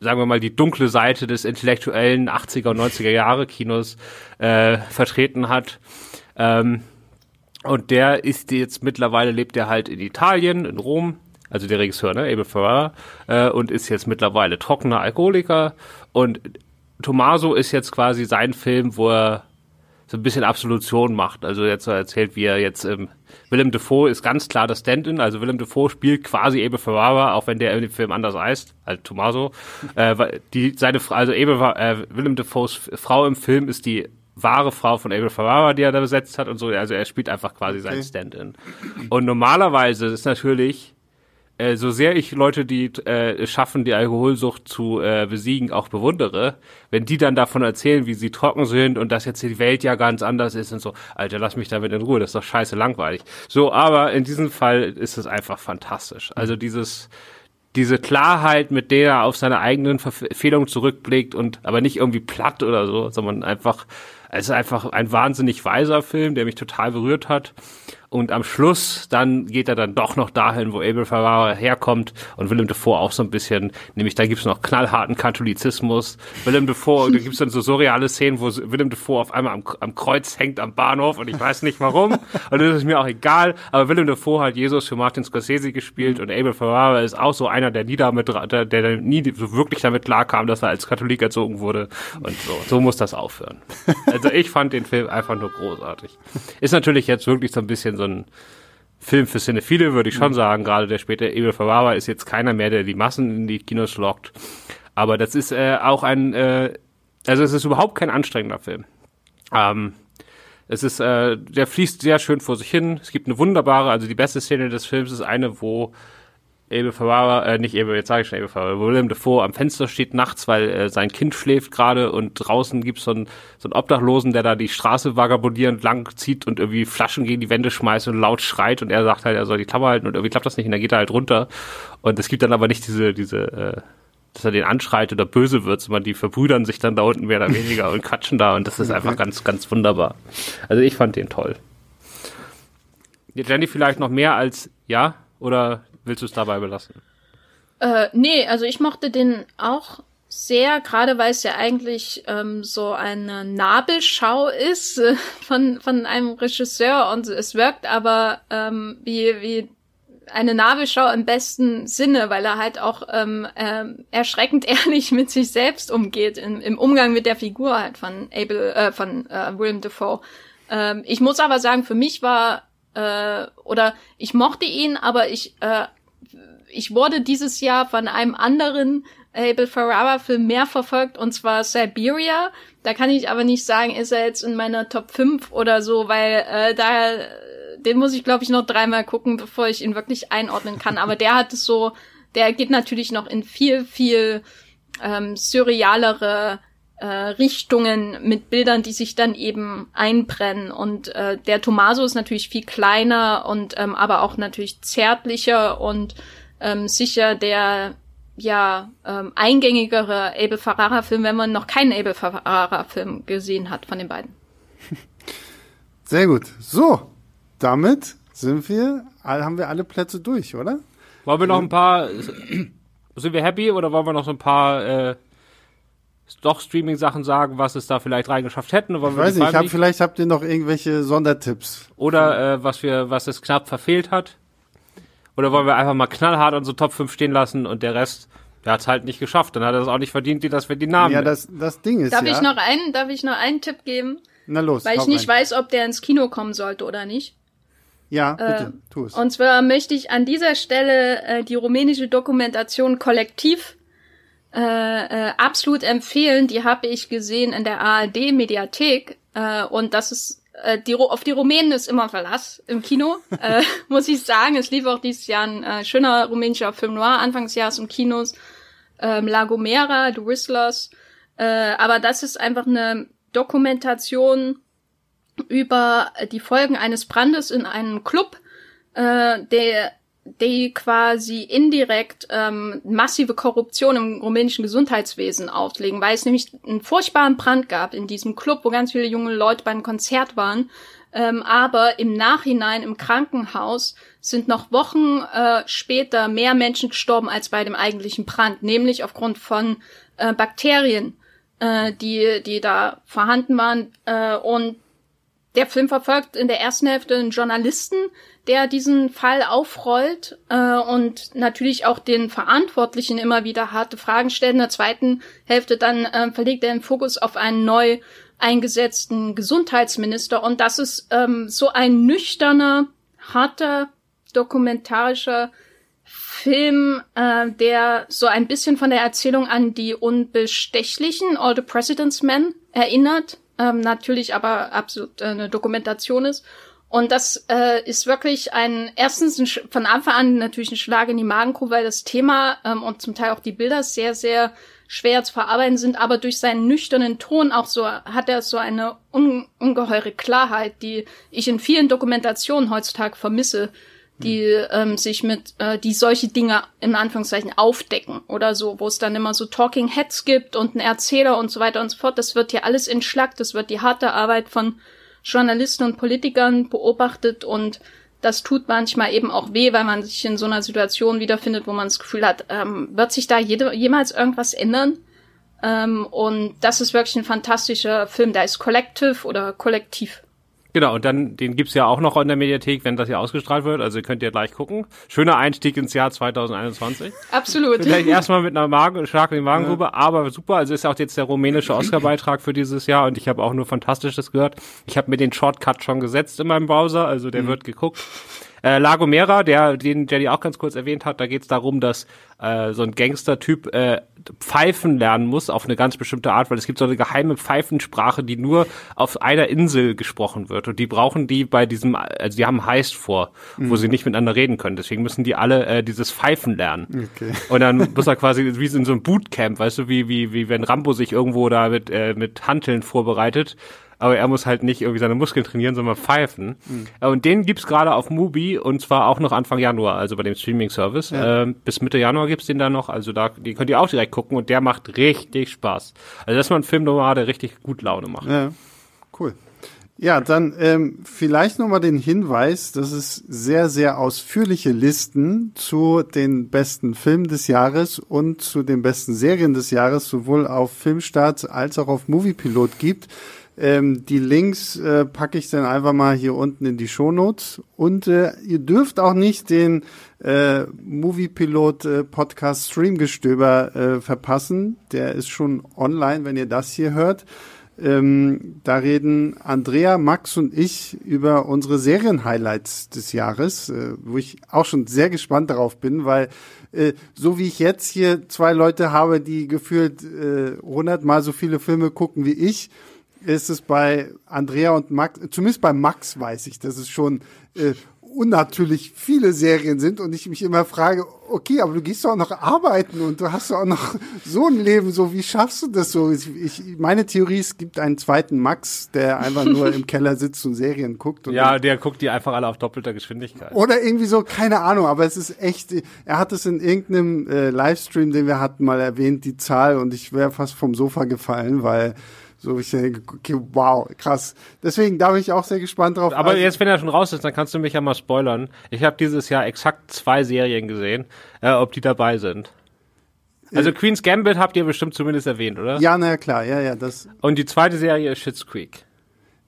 sagen wir mal, die dunkle Seite des intellektuellen 80er und 90er Jahre Kinos äh, vertreten hat. Ähm, und der ist jetzt mittlerweile, lebt er halt in Italien, in Rom, also der Regisseur, ne, Abel Ferrara, äh, und ist jetzt mittlerweile trockener Alkoholiker. Und Tommaso ist jetzt quasi sein Film, wo er so ein bisschen Absolution macht. Also jetzt erzählt, wie er jetzt ähm, Willem Dafoe ist ganz klar das Stand-in. Also Willem Dafoe spielt quasi Abel Ferrara, auch wenn der dem Film anders heißt, halt Tommaso. Äh, die seine also Abel, äh, Willem Dafoes Frau im Film ist die wahre Frau von Abel Ferrara, die er da besetzt hat und so. Also er spielt einfach quasi okay. sein Stand-in. Und normalerweise ist natürlich, äh, so sehr ich Leute, die äh, schaffen, die Alkoholsucht zu äh, besiegen, auch bewundere, wenn die dann davon erzählen, wie sie trocken sind und dass jetzt die Welt ja ganz anders ist und so, Alter, lass mich damit in Ruhe, das ist doch scheiße langweilig. So, aber in diesem Fall ist es einfach fantastisch. Also dieses diese Klarheit, mit der er auf seine eigenen Verfehlungen zurückblickt und aber nicht irgendwie platt oder so, sondern einfach es ist einfach ein wahnsinnig weiser Film, der mich total berührt hat. Und am Schluss dann geht er dann doch noch dahin, wo Abel Ferrara herkommt und Willem Dafoe auch so ein bisschen, nämlich da gibt's noch knallharten Katholizismus. Willem Dafoe, da gibt's dann so surreale Szenen, wo Willem Dafoe auf einmal am, am Kreuz hängt am Bahnhof und ich weiß nicht warum. und das ist mir auch egal. Aber Willem Dafoe hat Jesus für Martin Scorsese gespielt und Abel Ferrara ist auch so einer, der nie damit, der, der nie so wirklich damit klarkam, dass er als Katholik erzogen wurde. Und so, so muss das aufhören. Also ich fand den Film einfach nur großartig. Ist natürlich jetzt wirklich so ein bisschen so ein Film für Cinephile, würde ich schon mhm. sagen. Gerade der später Abel Ferrara ist jetzt keiner mehr, der die Massen in die Kinos lockt. Aber das ist äh, auch ein, äh, also es ist überhaupt kein anstrengender Film. Ähm, es ist, äh, der fließt sehr schön vor sich hin. Es gibt eine wunderbare, also die beste Szene des Films ist eine, wo Abel Ferrara, äh, nicht Abel, jetzt sage ich schon Abel Ferrara, William Dafoe am Fenster steht nachts, weil äh, sein Kind schläft gerade und draußen gibt's so einen, so einen Obdachlosen, der da die Straße vagabundierend lang zieht und irgendwie Flaschen gegen die Wände schmeißt und laut schreit und er sagt halt, er soll die Klammer halten und irgendwie klappt das nicht und dann geht er halt runter. Und es gibt dann aber nicht diese, diese, äh, dass er den anschreit oder böse wird, sondern die verbrüdern sich dann da unten mehr oder weniger und quatschen da und das ist einfach ganz, ganz wunderbar. Also ich fand den toll. Jenny vielleicht noch mehr als, ja? Oder willst du es dabei belassen? Äh, nee, also ich mochte den auch sehr, gerade weil es ja eigentlich ähm, so eine Nabelschau ist äh, von, von einem Regisseur und es wirkt aber ähm, wie, wie eine Nabelschau im besten Sinne, weil er halt auch ähm, äh, erschreckend ehrlich mit sich selbst umgeht, in, im Umgang mit der Figur halt von Abel, äh, von äh, William Defoe. Ähm, ich muss aber sagen, für mich war äh, oder ich mochte ihn, aber ich äh, ich wurde dieses Jahr von einem anderen Abel Ferrara Film mehr verfolgt und zwar Siberia. Da kann ich aber nicht sagen, ist er jetzt in meiner Top 5 oder so, weil äh, da den muss ich glaube ich noch dreimal gucken, bevor ich ihn wirklich einordnen kann. Aber der hat es so, der geht natürlich noch in viel viel ähm, surrealere äh, Richtungen mit Bildern, die sich dann eben einbrennen. Und äh, der Tomaso ist natürlich viel kleiner und ähm, aber auch natürlich zärtlicher und ähm, sicher der ja ähm, eingängigere Abel Ferrara Film, wenn man noch keinen Abel Ferrara Film gesehen hat von den beiden. Sehr gut. So, damit sind wir, haben wir alle Plätze durch, oder? Wollen wir noch ein paar, sind wir happy oder wollen wir noch so ein paar äh, doch Streaming-Sachen sagen, was es da vielleicht reingeschafft hätten? Ich weiß nicht, ich hab, vielleicht habt ihr noch irgendwelche Sondertipps. Oder äh, was wir, was es knapp verfehlt hat. Oder wollen wir einfach mal knallhart unsere Top 5 stehen lassen und der Rest, der hat's halt nicht geschafft. Dann hat er es auch nicht verdient, dass wir die Namen. Ja, das, das Ding ist Darf ja. ich noch einen, darf ich noch einen Tipp geben? Na los. Weil ich nicht rein. weiß, ob der ins Kino kommen sollte oder nicht. Ja, bitte, tu es. Und zwar möchte ich an dieser Stelle äh, die rumänische Dokumentation Kollektiv äh, äh, absolut empfehlen. Die habe ich gesehen in der ARD Mediathek äh, und das ist äh, die, auf die Rumänen ist immer Verlass im Kino, äh, muss ich sagen. Es lief auch dieses Jahr ein äh, schöner rumänischer Film noir Anfangsjahres im Kinos. Ähm, La Gomera, The Whistlers. Äh, aber das ist einfach eine Dokumentation über die Folgen eines Brandes in einem Club, äh, der die quasi indirekt ähm, massive Korruption im rumänischen Gesundheitswesen auflegen, weil es nämlich einen furchtbaren Brand gab in diesem Club, wo ganz viele junge Leute beim Konzert waren. Ähm, aber im Nachhinein im Krankenhaus sind noch Wochen äh, später mehr Menschen gestorben als bei dem eigentlichen Brand, nämlich aufgrund von äh, Bakterien, äh, die, die da vorhanden waren. Äh, und der Film verfolgt in der ersten Hälfte einen Journalisten, der diesen Fall aufrollt äh, und natürlich auch den Verantwortlichen immer wieder harte Fragen stellt. In der zweiten Hälfte dann äh, verlegt er den Fokus auf einen neu eingesetzten Gesundheitsminister. Und das ist ähm, so ein nüchterner, harter, dokumentarischer Film, äh, der so ein bisschen von der Erzählung an die Unbestechlichen, All the President's Men, erinnert. Ähm, natürlich aber absolut äh, eine Dokumentation ist. Und das äh, ist wirklich ein, erstens ein, von Anfang an natürlich ein Schlag in die Magengrube, weil das Thema ähm, und zum Teil auch die Bilder sehr, sehr schwer zu verarbeiten sind, aber durch seinen nüchternen Ton auch so, hat er so eine un, ungeheure Klarheit, die ich in vielen Dokumentationen heutzutage vermisse, die ähm, sich mit, äh, die solche Dinge in Anführungszeichen aufdecken oder so, wo es dann immer so Talking Heads gibt und einen Erzähler und so weiter und so fort. Das wird hier alles entschlackt, das wird die harte Arbeit von Journalisten und Politikern beobachtet und das tut manchmal eben auch weh, weil man sich in so einer Situation wiederfindet, wo man das Gefühl hat, ähm, wird sich da jede, jemals irgendwas ändern? Ähm, und das ist wirklich ein fantastischer Film. Da ist Collective oder Kollektiv. Genau, und dann, den gibt's ja auch noch in der Mediathek, wenn das hier ausgestrahlt wird. Also könnt ihr gleich gucken. Schöner Einstieg ins Jahr 2021. Absolut. Vielleicht erstmal mit einer Magen, Schlag in die Magengrube, aber super. Also ist auch jetzt der rumänische Oscar-Beitrag für dieses Jahr und ich habe auch nur Fantastisches gehört. Ich habe mir den Shortcut schon gesetzt in meinem Browser, also der wird geguckt. Äh, La Gomera, der, den Jenny auch ganz kurz erwähnt hat, da geht's darum, dass äh, so ein Gangster-Typ äh, pfeifen lernen muss auf eine ganz bestimmte Art, weil es gibt so eine geheime Pfeifensprache, die nur auf einer Insel gesprochen wird und die brauchen die bei diesem, also die haben Heist vor, wo sie nicht miteinander reden können. Deswegen müssen die alle äh, dieses Pfeifen lernen. Okay. Und dann muss er quasi wie in so einem Bootcamp, weißt du, wie wie wie wenn Rambo sich irgendwo da mit äh, mit Hanteln vorbereitet. Aber er muss halt nicht irgendwie seine Muskeln trainieren, sondern pfeifen. Äh, Und den gibt's gerade auf Mubi und zwar auch noch Anfang Januar, also bei dem Streaming-Service. Ähm, bis Mitte Januar gibt's den da noch. Also da, den könnt ihr auch direkt gucken und der macht richtig Spaß. Also das ist mal ein Film nochmal, der richtig gut Laune macht. Ja, cool. Ja, dann ähm, vielleicht nochmal den Hinweis, dass es sehr, sehr ausführliche Listen zu den besten Filmen des Jahres und zu den besten Serien des Jahres sowohl auf Filmstart als auch auf Moviepilot gibt. Ähm, die Links äh, packe ich dann einfach mal hier unten in die Shownotes. Und äh, ihr dürft auch nicht den äh, Moviepilot äh, Podcast Streamgestöber äh, verpassen. Der ist schon online, wenn ihr das hier hört. Ähm, da reden Andrea, Max und ich über unsere Serienhighlights des Jahres, äh, wo ich auch schon sehr gespannt darauf bin, weil äh, so wie ich jetzt hier zwei Leute habe, die gefühlt äh, hundertmal so viele Filme gucken wie ich, ist es bei Andrea und Max, zumindest bei Max weiß ich, dass es schon äh, unnatürlich viele Serien sind und ich mich immer frage, okay, aber du gehst doch auch noch arbeiten und du hast doch auch noch so ein Leben, so wie schaffst du das so? Ich, meine Theorie, es gibt einen zweiten Max, der einfach nur im Keller sitzt und Serien guckt. Und Ja, der guckt die einfach alle auf doppelter Geschwindigkeit. oder irgendwie so, keine Ahnung, aber es ist echt, er hat es in irgendeinem äh, Livestream, den wir hatten, mal erwähnt, die Zahl und ich wäre fast vom Sofa gefallen, weil so ich denke, okay, wow, krass. Deswegen da bin ich auch sehr gespannt drauf. Aber Also- jetzt, wenn er schon raus ist, dann kannst du mich ja mal spoilern. Ich habe dieses Jahr exakt zwei Serien gesehen, äh, ob die dabei sind. Also Queen's Gambit habt ihr bestimmt zumindest erwähnt, oder? Ja, na ja, klar, ja, ja, das. Und die zweite Serie ist Schitt's Creek.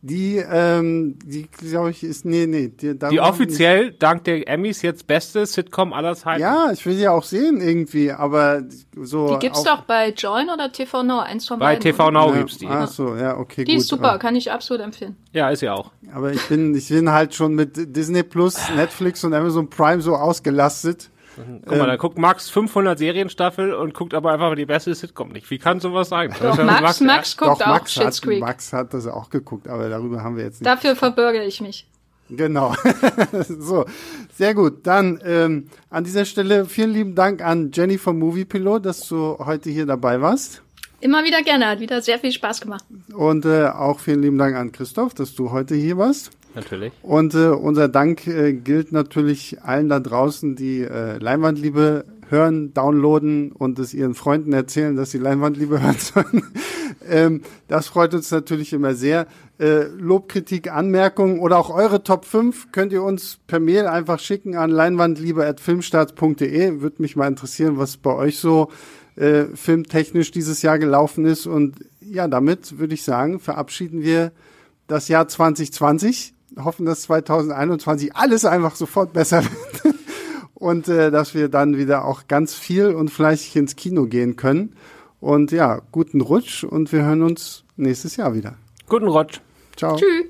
Die, ähm, die glaube ich ist, nee, nee. Die, die offiziell dank der Emmys jetzt beste Sitcom aller Zeiten. Ja, ich will sie ja auch sehen irgendwie, aber so. Die gibt's doch bei Join oder TV Now, eins von bei beiden. Bei TV Now ja, gibt's die. Ach so, ja, okay, die gut. Die ist super, kann ich absolut empfehlen. Ja, ist ja auch. Aber ich bin, ich bin halt schon mit Disney Plus, Netflix und Amazon Prime so ausgelastet. Guck mal, ähm, da guckt Max 500 Serienstaffel und guckt aber einfach die beste Sitcom nicht. Wie kann sowas sein? Doch, Max, Max, Max guckt Doch, auch Max hat, Creek. Max hat das auch geguckt, aber darüber haben wir jetzt nicht. Dafür verbürge ich mich. Genau. so, sehr gut. Dann ähm, an dieser Stelle vielen lieben Dank an Jenny vom Movie Pilot, dass du heute hier dabei warst. Immer wieder gerne, hat wieder sehr viel Spaß gemacht. Und äh, auch vielen lieben Dank an Christoph, dass du heute hier warst. Natürlich. Und äh, unser Dank äh, gilt natürlich allen da draußen, die äh, Leinwandliebe hören, downloaden und es ihren Freunden erzählen, dass sie Leinwandliebe hören sollen. ähm, das freut uns natürlich immer sehr. Äh, Lobkritik, Anmerkungen oder auch eure Top 5 könnt ihr uns per Mail einfach schicken an leinwandliebe.filmstarts.de. Würde mich mal interessieren, was bei euch so äh, filmtechnisch dieses Jahr gelaufen ist. Und ja, damit würde ich sagen, verabschieden wir das Jahr 2020 hoffen, dass 2021 alles einfach sofort besser wird und äh, dass wir dann wieder auch ganz viel und fleißig ins Kino gehen können. Und ja, guten Rutsch und wir hören uns nächstes Jahr wieder. Guten Rutsch. Ciao. Tschüss.